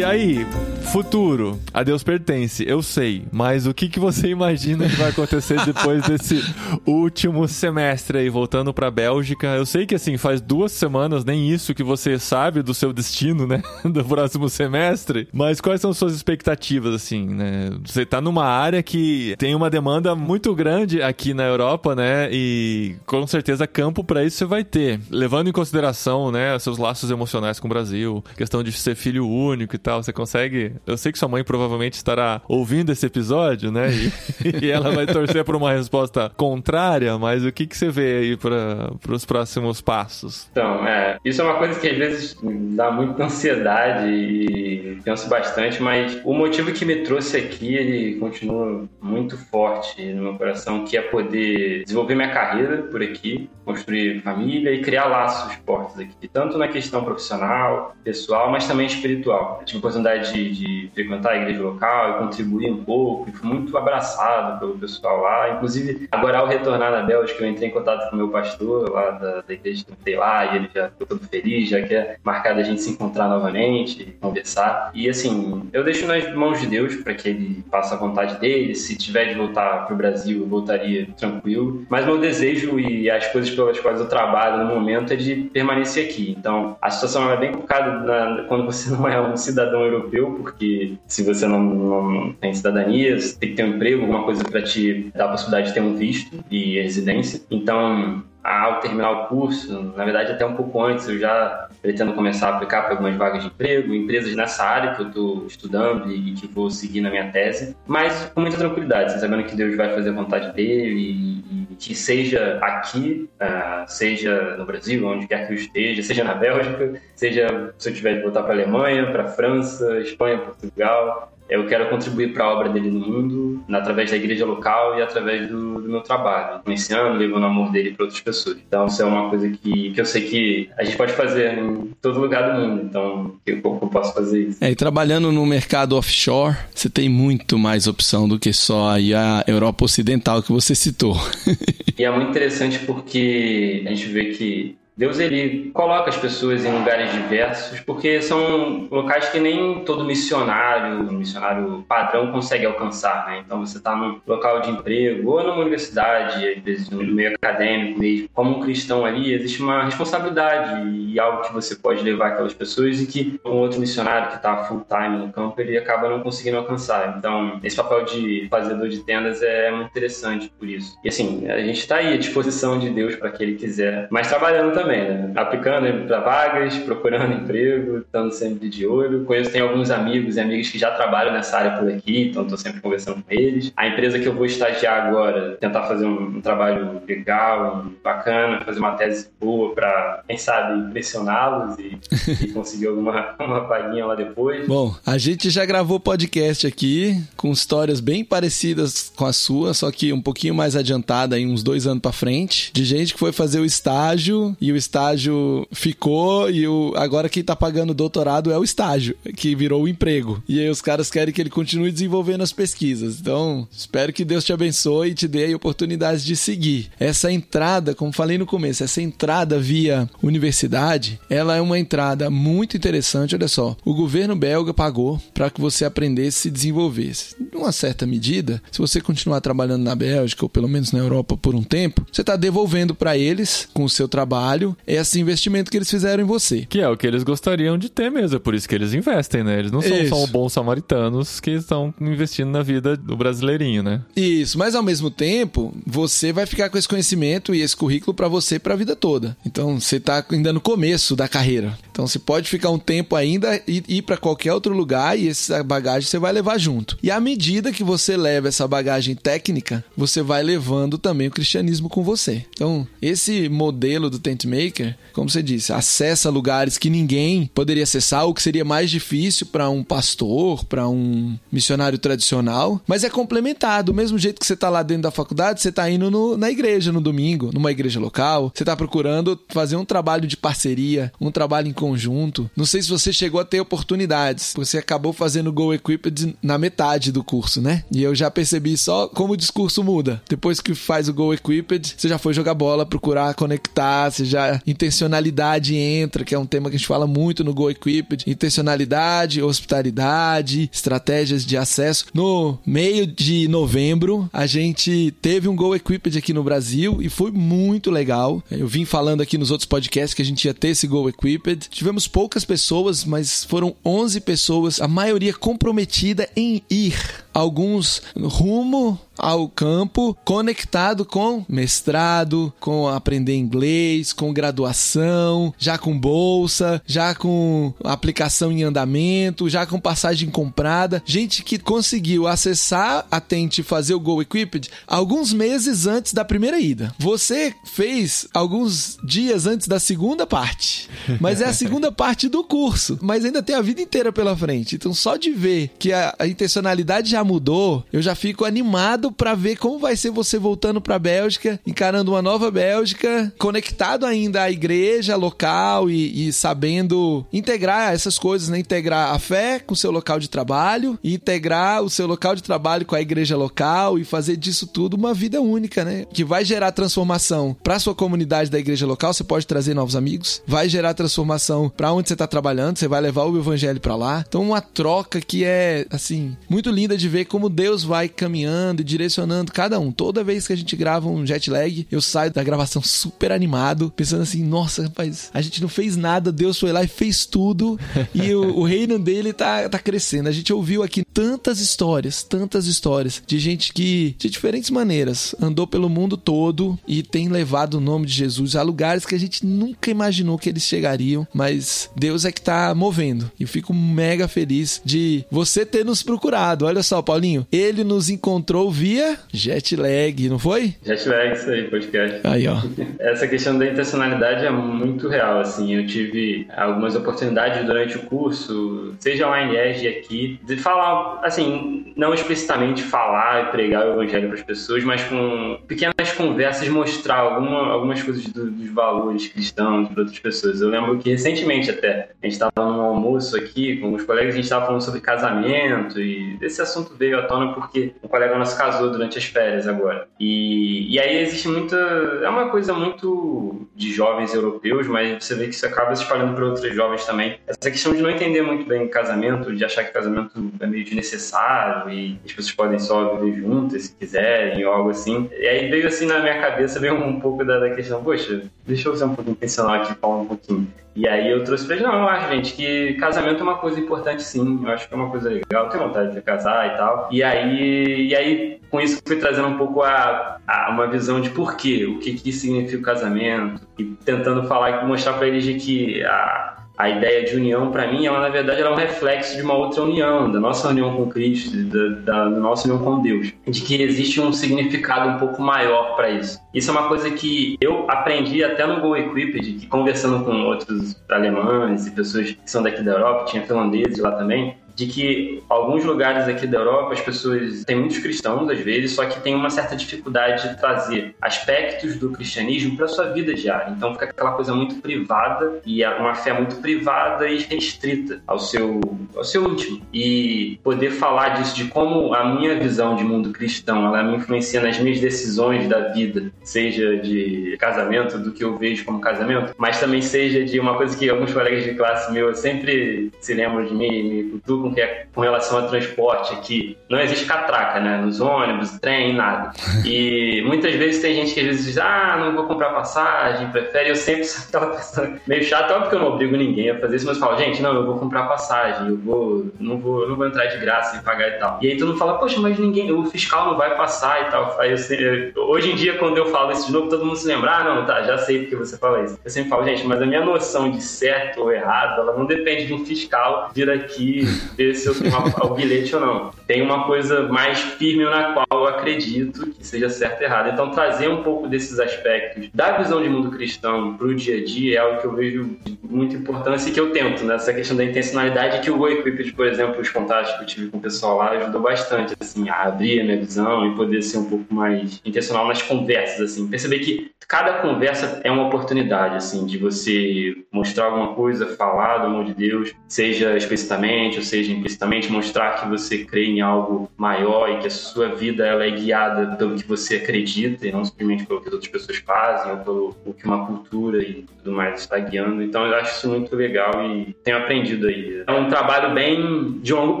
Aí, futuro, a Deus pertence, eu sei, mas o que, que você imagina que vai acontecer depois desse último semestre aí, voltando pra Bélgica? Eu sei que assim, faz duas semanas, nem isso que você sabe do seu destino, né, do próximo semestre, mas quais são suas expectativas, assim, né? Você tá numa área que tem uma demanda muito grande aqui na Europa, né, e com certeza campo para isso você vai ter, levando em consideração, né, seus laços emocionais com o Brasil, questão de ser filho único e tal, você consegue eu sei que sua mãe provavelmente estará ouvindo esse episódio, né? E, e ela vai torcer por uma resposta contrária, mas o que, que você vê aí para os próximos passos? Então, é, isso é uma coisa que às vezes dá muita ansiedade e penso bastante, mas o motivo que me trouxe aqui, ele continua muito forte no meu coração, que é poder desenvolver minha carreira por aqui, construir família e criar laços fortes aqui, tanto na questão profissional, pessoal, mas também espiritual. Eu tive a oportunidade de, de frequentar a igreja local e contribuir um pouco, e fui muito abraçado pelo pessoal lá. Inclusive, agora ao retornar na Bélgica, eu entrei em contato com o meu pastor lá da, da igreja que eu entrei lá, e ele já ficou todo feliz, já quer marcar a gente se encontrar novamente, conversar. E assim, eu deixo nas mãos de Deus para que ele faça a vontade dele. Se tiver de voltar para o Brasil, eu voltaria tranquilo. Mas meu desejo e as coisas pelas quais eu trabalho no momento é de permanecer aqui. Então, a situação é bem complicada na, quando você não é um cidadão europeu, porque se você não, não, tem cidadania, você tem que ter um emprego, alguma coisa para te dar a possibilidade de ter um visto de residência. Então, ao terminar o curso, na verdade até um pouco antes, eu já pretendo começar a aplicar para algumas vagas de emprego, empresas nessa área que eu estou estudando e que vou seguir na minha tese, mas com muita tranquilidade, sabendo que Deus vai fazer a vontade dele e, e que seja aqui, uh, seja no Brasil, onde quer que eu esteja, seja na Bélgica, seja se eu tiver de voltar para a Alemanha, para a França, Espanha, Portugal, eu quero contribuir para a obra dele no mundo, através da igreja local e através do, do meu trabalho, influenciando, levando o amor dele para outras pessoas. Então, isso é uma coisa que, que eu sei que a gente pode fazer em todo lugar do mundo. Então, eu, eu posso fazer isso. É, e trabalhando no mercado offshore, você tem muito mais opção do que só a Europa Ocidental que você citou. e é muito interessante porque a gente vê que Deus ele coloca as pessoas em lugares diversos porque são locais que nem todo missionário, missionário padrão consegue alcançar, né? Então você está num local de emprego ou numa universidade, às vezes no meio acadêmico mesmo, como um cristão ali, existe uma responsabilidade e algo que você pode levar aquelas pessoas e que um outro missionário que está full time no campo ele acaba não conseguindo alcançar. Então esse papel de fazedor de tendas é muito interessante por isso. E assim a gente está aí à disposição de Deus para que Ele quiser, mas trabalhando também também, né? Aplicando para vagas, procurando emprego, estando sempre de olho. Conheço, tem alguns amigos e amigas que já trabalham nessa área por aqui, então estou sempre conversando com eles. A empresa que eu vou estagiar agora, tentar fazer um, um trabalho legal, um, bacana, fazer uma tese boa para, quem sabe, impressioná-los e, e, conseguir alguma uma paguinha lá depois. Bom, a gente já gravou podcast aqui com histórias bem parecidas com a sua, só que um pouquinho mais adiantada, aí uns dois anos para frente, de gente que foi fazer o estágio e o o estágio ficou e o, agora quem tá pagando o doutorado é o estágio, que virou o emprego. E aí os caras querem que ele continue desenvolvendo as pesquisas. Então, espero que Deus te abençoe e te dê a oportunidade de seguir. Essa entrada, como falei no começo, essa entrada via universidade, ela é uma entrada muito interessante. Olha só, o governo belga pagou para que você aprendesse e desenvolvesse. Numa certa medida, se você continuar trabalhando na Bélgica ou pelo menos na Europa por um tempo, você está devolvendo para eles, com o seu trabalho, esse investimento que eles fizeram em você. Que é o que eles gostariam de ter mesmo, é por isso que eles investem, né? Eles não são Isso. só bons samaritanos que estão investindo na vida do brasileirinho, né? Isso, mas ao mesmo tempo, você vai ficar com esse conhecimento e esse currículo para você para a vida toda. Então, você tá ainda no começo da carreira. Então, você pode ficar um tempo ainda e ir para qualquer outro lugar e essa bagagem você vai levar junto. E à medida que você leva essa bagagem técnica, você vai levando também o cristianismo com você. Então, esse modelo do tent maker, como você disse, acessa lugares que ninguém poderia acessar, ou que seria mais difícil para um pastor, para um missionário tradicional, mas é complementado. Do mesmo jeito que você está lá dentro da faculdade, você está indo no- na igreja no domingo, numa igreja local, você está procurando fazer um trabalho de parceria, um trabalho em conjunto. Não sei se você chegou a ter oportunidades, você acabou fazendo Go Equipped na metade do curso, né? E eu já percebi só como o discurso muda. Depois que faz o Go Equipped, você já foi jogar bola, procurar conectar, você já intencionalidade entra, que é um tema que a gente fala muito no Go Equipped, intencionalidade, hospitalidade, estratégias de acesso. No meio de novembro, a gente teve um Go Equipped aqui no Brasil e foi muito legal. Eu vim falando aqui nos outros podcasts que a gente ia ter esse Go Equipped. Tivemos poucas pessoas, mas foram 11 pessoas, a maioria comprometida em ir. Alguns rumo ao campo, conectado com mestrado, com aprender inglês, com graduação, já com bolsa, já com aplicação em andamento, já com passagem comprada. Gente que conseguiu acessar a Tente fazer o Go Equipped alguns meses antes da primeira ida. Você fez alguns dias antes da segunda parte, mas é a segunda parte do curso, mas ainda tem a vida inteira pela frente. Então só de ver que a, a intencionalidade já mudou, eu já fico animado para ver como vai ser você voltando para Bélgica, encarando uma nova Bélgica, conectado ainda à igreja local e, e sabendo integrar essas coisas, né? Integrar a fé com o seu local de trabalho, integrar o seu local de trabalho com a igreja local e fazer disso tudo uma vida única, né? Que vai gerar transformação para sua comunidade da igreja local, você pode trazer novos amigos, vai gerar transformação para onde você está trabalhando, você vai levar o evangelho para lá. Então uma troca que é assim, muito linda de ver como Deus vai caminhando e direcionando cada um. Toda vez que a gente grava um jet lag, eu saio da gravação super animado, pensando assim: nossa, rapaz, a gente não fez nada, Deus foi lá e fez tudo, e o, o reino dele tá, tá crescendo. A gente ouviu aqui tantas histórias, tantas histórias de gente que, de diferentes maneiras, andou pelo mundo todo e tem levado o nome de Jesus a lugares que a gente nunca imaginou que eles chegariam, mas Deus é que tá movendo. E eu fico mega feliz de você ter nos procurado. Olha só, Paulinho, ele nos encontrou via jet lag, não foi? Jet lag, isso aí, podcast. Aí, ó. Essa questão da intencionalidade é muito real, assim. Eu tive algumas oportunidades durante o curso, seja lá em aqui, de falar, assim, não explicitamente falar e pregar o evangelho para as pessoas, mas com pequenas conversas mostrar alguma, algumas coisas do- dos valores cristãos para outras pessoas. Eu lembro que recentemente até, a gente estava num almoço aqui com os colegas, a gente estava falando sobre casamento e esse assunto veio à tona porque um colega nosso casou durante as férias agora. E, e aí existe muita. É uma coisa muito de jovens europeus, mas você vê que isso acaba se espalhando para outros jovens também. Essa questão de não entender muito bem casamento, de achar que casamento é meio desnecessário e as pessoas podem só viver juntas se quiserem ou algo assim. E aí veio assim na minha cabeça, veio um pouco da, da questão, poxa, deixa eu ser um pouco intencional aqui e falar um pouquinho. E aí eu trouxe pra ele, não, eu acho, gente, que casamento é uma coisa importante sim, eu acho que é uma coisa legal, tenho vontade de casar e tal. E aí, e aí com isso fui trazendo um pouco a, a uma visão de porquê, o que que significa o casamento, e tentando falar, mostrar pra eles de que a, a ideia de união, para mim, ela na verdade ela é um reflexo de uma outra união, da nossa união com Cristo, da, da, nossa união com Deus, de que existe um significado um pouco maior para isso. Isso é uma coisa que eu aprendi até no Go Equipped, conversando com outros alemães e pessoas que são daqui da Europa, tinha finlandeses lá também, de que alguns lugares aqui da Europa as pessoas têm muitos cristãos às vezes, só que tem uma certa dificuldade de trazer aspectos do cristianismo para sua vida diária. Então fica aquela coisa muito privada e é uma fé muito privada e restrita ao seu ao seu íntimo. E poder falar disso de como a minha visão de mundo cristão, ela me influencia nas minhas decisões da vida, seja de casamento, do que eu vejo como casamento, mas também seja de uma coisa que alguns colegas de classe meu sempre se lembram de mim, me cutucam, que é com relação ao transporte aqui. Não existe catraca, né? Nos ônibus, trem, nada. E muitas vezes tem gente que às vezes diz, ah, não vou comprar passagem, prefere. Eu sempre sou aquela pessoa meio chata, óbvio que eu não obrigo ninguém a fazer isso, mas eu falo, gente, não, eu vou comprar passagem, eu vou, não vou, não vou entrar de graça e pagar e tal. E aí todo mundo fala, poxa, mas ninguém, o fiscal não vai passar e tal. Aí eu, hoje em dia, quando eu falo isso de novo, todo mundo se lembra, ah, não, tá, já sei porque você fala isso. Eu sempre falo, gente, mas a minha noção de certo ou errado, ela não depende de um fiscal vir aqui ver se eu uma, o bilhete ou não. Tem uma coisa mais firme na qual eu acredito que seja certo ou errado. Então, trazer um pouco desses aspectos da visão de mundo cristão para o dia a dia é algo que eu vejo de muita importância e que eu tento, nessa né? questão da intencionalidade que o Go Equipped, por exemplo, os contatos que eu tive com o pessoal lá, ajudou bastante, assim, a abrir a minha visão e poder ser um pouco mais intencional nas conversas, assim. Perceber que cada conversa é uma oportunidade, assim, de você mostrar alguma coisa, falar do amor de Deus, seja explicitamente ou seja implicitamente, mostrar que você crê em algo maior e que a sua vida ela é guiada pelo que você acredita e não simplesmente pelo que as outras pessoas fazem ou pelo que uma cultura e tudo mais está guiando. Então eu acho isso muito legal e tenho aprendido aí. É um trabalho bem de longo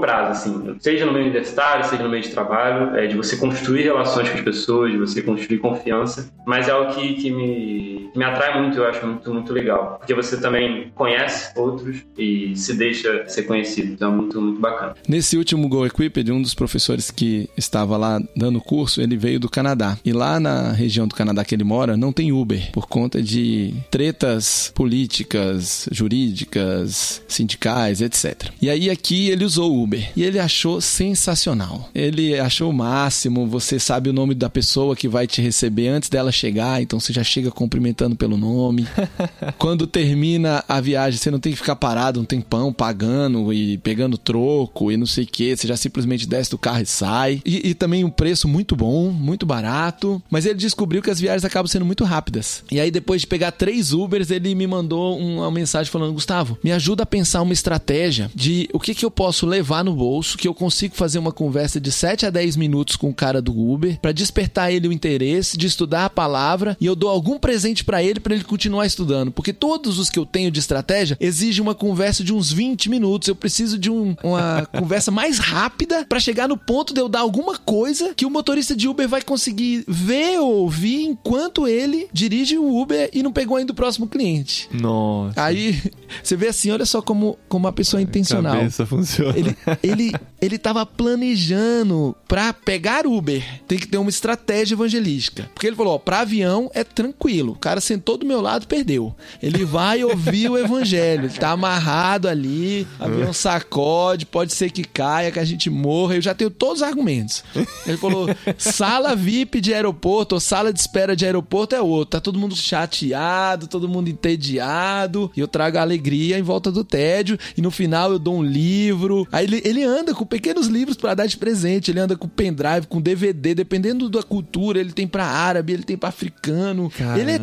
prazo, assim, seja no meio universitário, seja no meio de trabalho, é de você construir relações com as pessoas, de você construir confiança, mas é algo que que me, que me atrai muito, eu acho muito, muito legal. Porque você também conhece outros e se deixa ser conhecido. Então é muito, muito bacana. Nesse último Go Equipped, um dos professores que estava lá dando curso, ele veio do Canadá. E lá na região do Canadá que ele mora, não tem Uber, por conta de tretas políticas, jurídicas, sindicais, etc. E aí aqui ele usou o Uber. E ele achou sensacional. Ele achou o máximo, você sabe o nome da pessoa que vai te receber antes dela chegar, então você já chega cumprimentando pelo nome. Quando termina a viagem, você não tem que ficar parado um tempão pagando e pegando troco e não sei o que. Você já simplesmente desce do carro e sai. E, e, também um preço muito bom, muito barato. Mas ele descobriu que as viagens acabam sendo muito rápidas. E aí, depois de pegar três Ubers, ele me mandou uma mensagem falando: Gustavo, me ajuda a pensar uma estratégia de o que, que eu posso levar no bolso, que eu consigo fazer uma conversa de 7 a 10 minutos com o cara do Uber, para despertar ele o interesse de estudar a palavra e eu dou algum presente para ele para ele continuar estudando. Porque todos os que eu tenho de estratégia exigem uma conversa de uns 20 minutos. Eu preciso de um, uma conversa mais rápida para chegar no ponto de eu dar alguma coisa que o motorista de Uber vai conseguir ver ou ouvir enquanto ele dirige o Uber e não pegou ainda o próximo cliente. Nossa. Aí você vê assim, olha só como, como uma pessoa intencional. A cabeça funciona. Ele, ele, ele tava planejando para pegar Uber. Tem que ter uma estratégia evangelística. Porque ele falou, ó, pra avião é tranquilo. O cara sentou do meu lado, perdeu. Ele vai ouvir o evangelho. Ele tá amarrado ali, avião sacode, pode ser que caia, que a gente morra. Eu já tenho todos os argumentos. Ele falou: sala VIP de aeroporto ou sala de espera de aeroporto é outro. Tá todo mundo chateado, todo mundo entediado. E eu trago a alegria em volta do tédio. E no final eu dou um livro. Aí ele, ele anda com pequenos livros para dar de presente. Ele anda com pendrive, com DVD, dependendo da cultura. Ele tem para árabe, ele tem para africano Ele, é,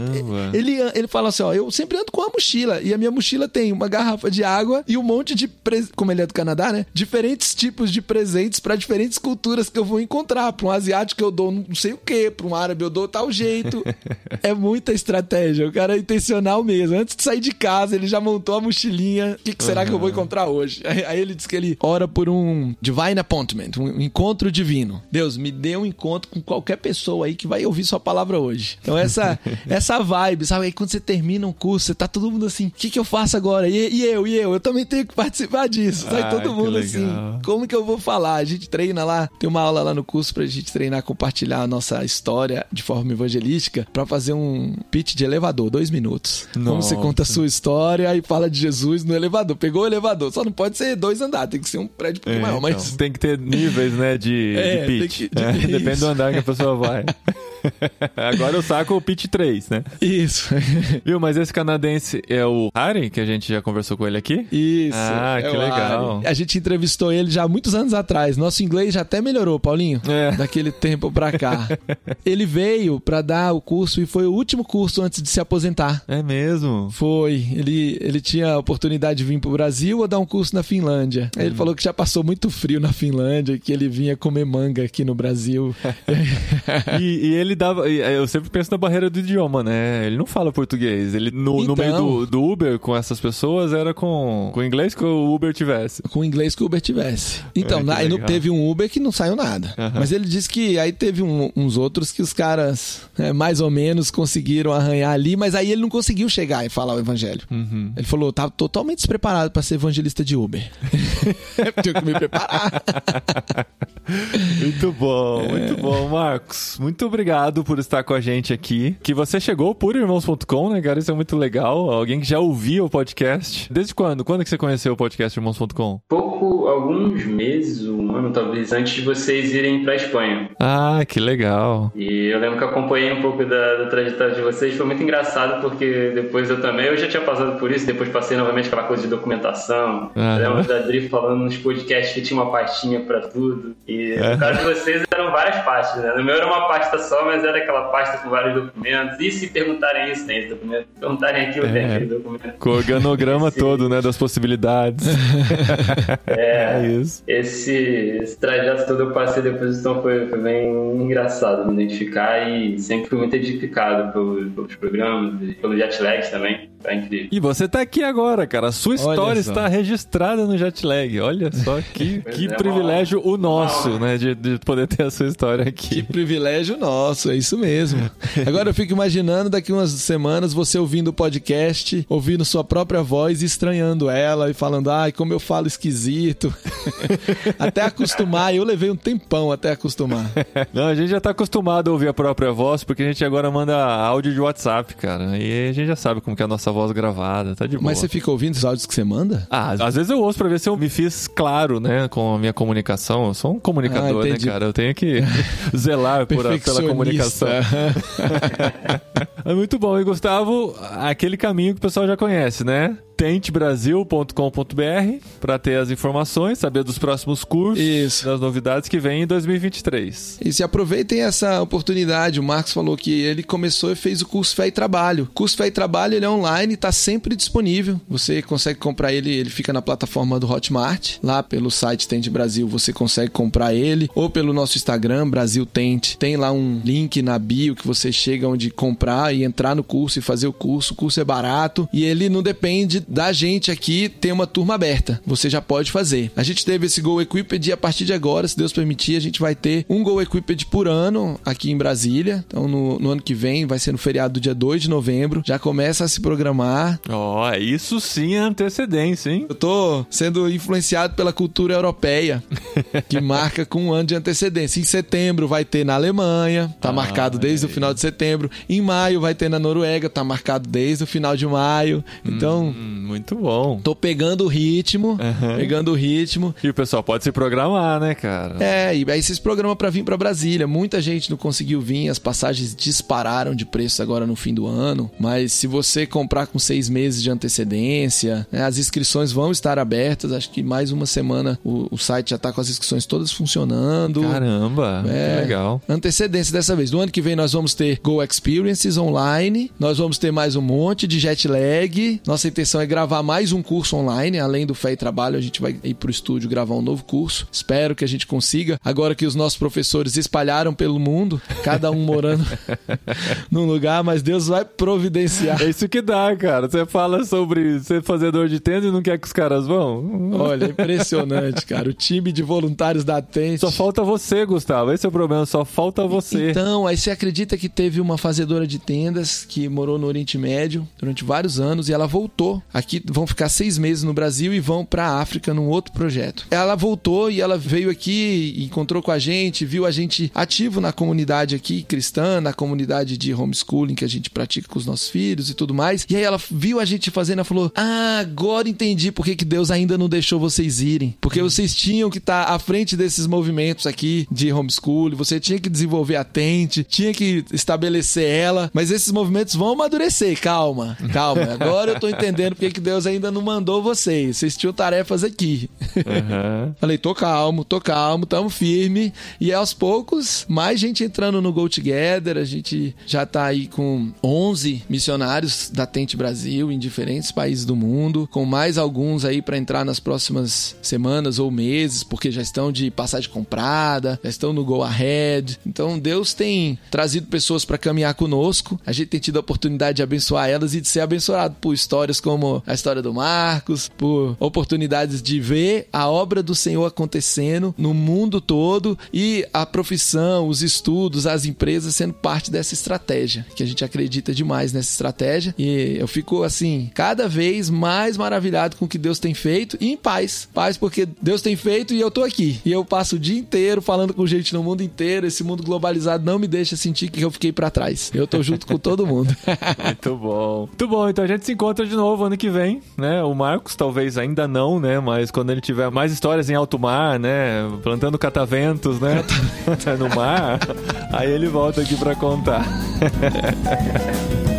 ele, ele fala assim: ó, eu sempre ando com uma mochila. E a minha mochila tem uma garrafa de água e um monte de. Pre... Como ele é do Canadá, né? Diferentes tipos de presentes para diferentes culturas que eu vou encontrar. Pra um asiático eu dou não sei o que, pra um árabe eu dou tal jeito. é muita estratégia. O cara é intencional mesmo. Antes de sair de casa, ele já montou a mochilinha. O que, que será uhum. que eu vou encontrar hoje? Aí ele diz que ele ora por um divine appointment, um encontro divino. Deus, me dê um encontro com qualquer pessoa aí que vai ouvir sua palavra hoje. Então essa essa, essa vibe, sabe? Aí quando você termina um curso, você tá todo mundo assim, o que, que eu faço agora? E, e, eu, e eu? Eu também tenho que participar disso. Sai todo mundo assim, como que eu vou falar? A gente treina lá, tem uma aula lá no curso pra gente treinar, compartilhar a nossa história de forma evangelística pra fazer um pitch de elevador, dois minutos. Nossa. Como você conta a sua história e fala de Jesus no elevador. Pegou o elevador, só não pode ser dois andares, tem que ser um prédio um pouco é, maior. Mas... Então, tem que ter níveis, né, de, é, de pitch. Que, de é, depende do andar que a pessoa vai. Agora eu saco o pitch 3, né? Isso. Viu, mas esse canadense é o Harry, que a gente já conversou com ele aqui? Isso. Ah, é que legal. Ari. A gente entrevistou ele já há muitos anos atrás. Nosso inglês já até melhorou, Paulinho. É. Daquele tempo pra cá. ele veio pra dar o curso e foi o último curso antes de se aposentar. É mesmo? Foi. Ele, ele tinha a oportunidade de vir pro Brasil ou dar um curso na Finlândia. Aí Hum. Ele falou que já passou muito frio na Finlândia, que ele vinha comer manga aqui no Brasil. E, e ele dava. e, é, Eu sempre penso na barreira do idioma, né? Ele não fala português. Ele, no, no Então. meio do, do Uber com essas pessoas era com, com o inglês que o Uber tivesse. com o inglês que o Uber tivesse. Então, É, aí não teve um Uber que não saiu nada. Mas ele disse que aí teve um- uns outros que os caras, é, mais ou menos, conseguiram arranhar ali, mas aí ele não conseguiu chegar e falar o evangelho. Uhum. Ele falou, tava totalmente despreparado para ser evangelista de Uber. Tinha que me preparar. Muito bom, muito bom, Marcos. Muito obrigado por estar com a gente aqui. Que você chegou por irmãos.com, né, cara? Isso é muito legal. Alguém que já ouvia o podcast. Desde quando? Quando que você conheceu o podcast irmãos.com? Pouco, alguns meses, um ano talvez, antes de vocês irem pra Espanha. Ah, que legal. E eu lembro que acompanhei um pouco da, da trajetória de vocês, foi muito engraçado porque depois eu também, eu já tinha passado por isso, depois passei novamente aquela coisa de documentação. Eu lembro da Adri falando nos podcasts que tinha uma pastinha pra tudo. E É. no caso de vocês eram várias pastas, né? No meu era uma pasta só, mas era aquela pasta com vários documentos. E se perguntarem isso, tem esse documento. Se perguntarem aquilo, tem É. aquele documento. Com o organograma Sim. todo, né? Das possibilidades. É. É isso. Esse, esse trajeto todo eu passei depois, então foi, foi bem engraçado me identificar e sempre fui muito edificado pelo- pelos programas e pelo jet lag também. Incrível. E você tá aqui agora, cara. A sua história está registrada no Jetlag. Olha só que, que é, privilégio o nosso, né? De, de poder ter a sua história Que aqui. privilégio nosso, é isso mesmo. Agora eu fico imaginando daqui umas semanas você ouvindo o podcast, ouvindo sua própria voz e estranhando ela e falando, ai, como eu falo esquisito. até acostumar, eu levei um tempão até acostumar. Não, a gente já tá acostumado a ouvir a própria voz, porque a gente agora manda áudio de WhatsApp, cara. E a gente já sabe como que é a nossa voz gravada, tá de boa. Mas você fica ouvindo os áudios que você manda? Ah, às vezes eu ouço pra ver se eu me fiz claro, né, com a minha comunicação. Eu sou um comunicador, Ah, né, cara? Eu tenho que zelar por, pela comunicação. É muito bom. E Gustavo, aquele caminho que o pessoal já conhece, né? tentebrasil.com.br para ter as informações, saber dos próximos cursos, Isso. das novidades que vem em 2023. E se aproveitem essa oportunidade. O Marcos falou que ele começou e fez o curso Fé e Trabalho. O curso Fé e Trabalho ele é online está sempre disponível. Você consegue comprar ele, ele fica na plataforma do Hotmart. Lá pelo site Tente Brasil você consegue comprar ele. Ou pelo nosso Instagram, Brasil Tente. Tem lá um link na bio que você chega onde comprar e entrar no curso e fazer o curso. O curso é barato e ele não depende da gente aqui ter uma turma aberta. Você já pode fazer. A gente teve esse Go Equipped e a partir de agora, se Deus permitir, a gente vai ter um Go Equipped por ano aqui em Brasília. Então, no, no ano que vem, vai ser no feriado do dia 2 de novembro. Já começa a se programar. Ó, isso sim é antecedência, hein? Eu tô sendo influenciado pela cultura europeia, que marca com um ano de antecedência. Em setembro vai ter na Alemanha, tá Ah, marcado desde o aí. final de setembro. Em maio vai ter na Noruega, tá marcado desde o final de maio. Então, Hum, muito bom. tô pegando o ritmo, Aham. pegando o ritmo. E o pessoal pode se programar, né, cara? É, e aí vocês programam pra vir pra Brasília. Muita gente não conseguiu vir, as passagens dispararam de preço agora no fim do ano. Mas se você comprar com seis meses de antecedência, né, as inscrições vão estar abertas. Acho que mais uma semana o, o site já tá com as inscrições todas funcionando. Caramba, É. legal. Antecedência dessa vez. No ano que vem nós vamos ter Go Experiences online. Nós vamos ter mais um monte de jet lag. Nossa intenção é gravar mais um curso online. Além do Fé e Trabalho, a gente vai ir pro estúdio gravar um novo curso. Espero que a gente consiga. Agora que os nossos professores espalharam pelo mundo, cada um morando num lugar, mas Deus vai providenciar. É isso que dá, cara. Você fala sobre ser fazedor de tenda e não quer que os caras vão? Olha, impressionante, cara. O time de voluntários da Tente. Só falta você, Gustavo. Esse é o problema, só falta você. Então, aí você acredita que teve uma fazedora de tendas que morou no Oriente Médio durante vários anos e ela voltou aqui, vão ficar seis meses no Brasil e vão para a África num outro projeto. Ela voltou e ela veio aqui, encontrou com a gente, viu a gente ativo na comunidade aqui cristã, na comunidade de homeschooling que a gente pratica com os nossos filhos e tudo mais. E aí ela viu a gente fazendo e falou: Ah, agora entendi por que, que Deus ainda não deixou vocês irem. Porque vocês tinham que estar tá à frente desses movimentos aqui de homeschooling, você tinha que desenvolver a tente, tinha que estabelecer ela, mas esses movimentos vão amadurecer. Calma, calma. Agora eu tô entendendo porque que Deus ainda não mandou vocês. Vocês tinham tarefas aqui. Uhum. Falei, tô calmo, tô calmo, tamo firme. E aos poucos, mais gente entrando no Go Together. A gente já tá aí com 11 missionários da Tente Brasil em diferentes países do mundo, com mais alguns aí para entrar nas próximas semanas ou meses, porque já estão de passagem comprada, já estão no Go Ahead. Então Deus tem trazido pessoas para caminhar conosco. A gente tem tido a oportunidade de abençoar elas e de ser abençoado por histórias como a história do Marcos, por oportunidades de ver a obra do Senhor acontecendo no mundo todo e a profissão, os estudos, as empresas sendo parte dessa estratégia, que a gente acredita demais nessa estratégia. E eu fico assim, cada vez mais maravilhado com o que Deus tem feito e em paz. Paz porque Deus tem feito e eu tô aqui. E eu passo o dia inteiro falando com gente no mundo inteiro. Esse mundo globalizado não me deixa sentir que eu fiquei para trás. Eu tô junto com todo mundo. Muito bom. Muito bom. Então a gente se encontra de novo ano que vem, né? O Marcos talvez ainda não, né? Mas quando ele tiver mais histórias em alto mar, né? Plantando cataventos, né? no mar, aí ele volta aqui para contar.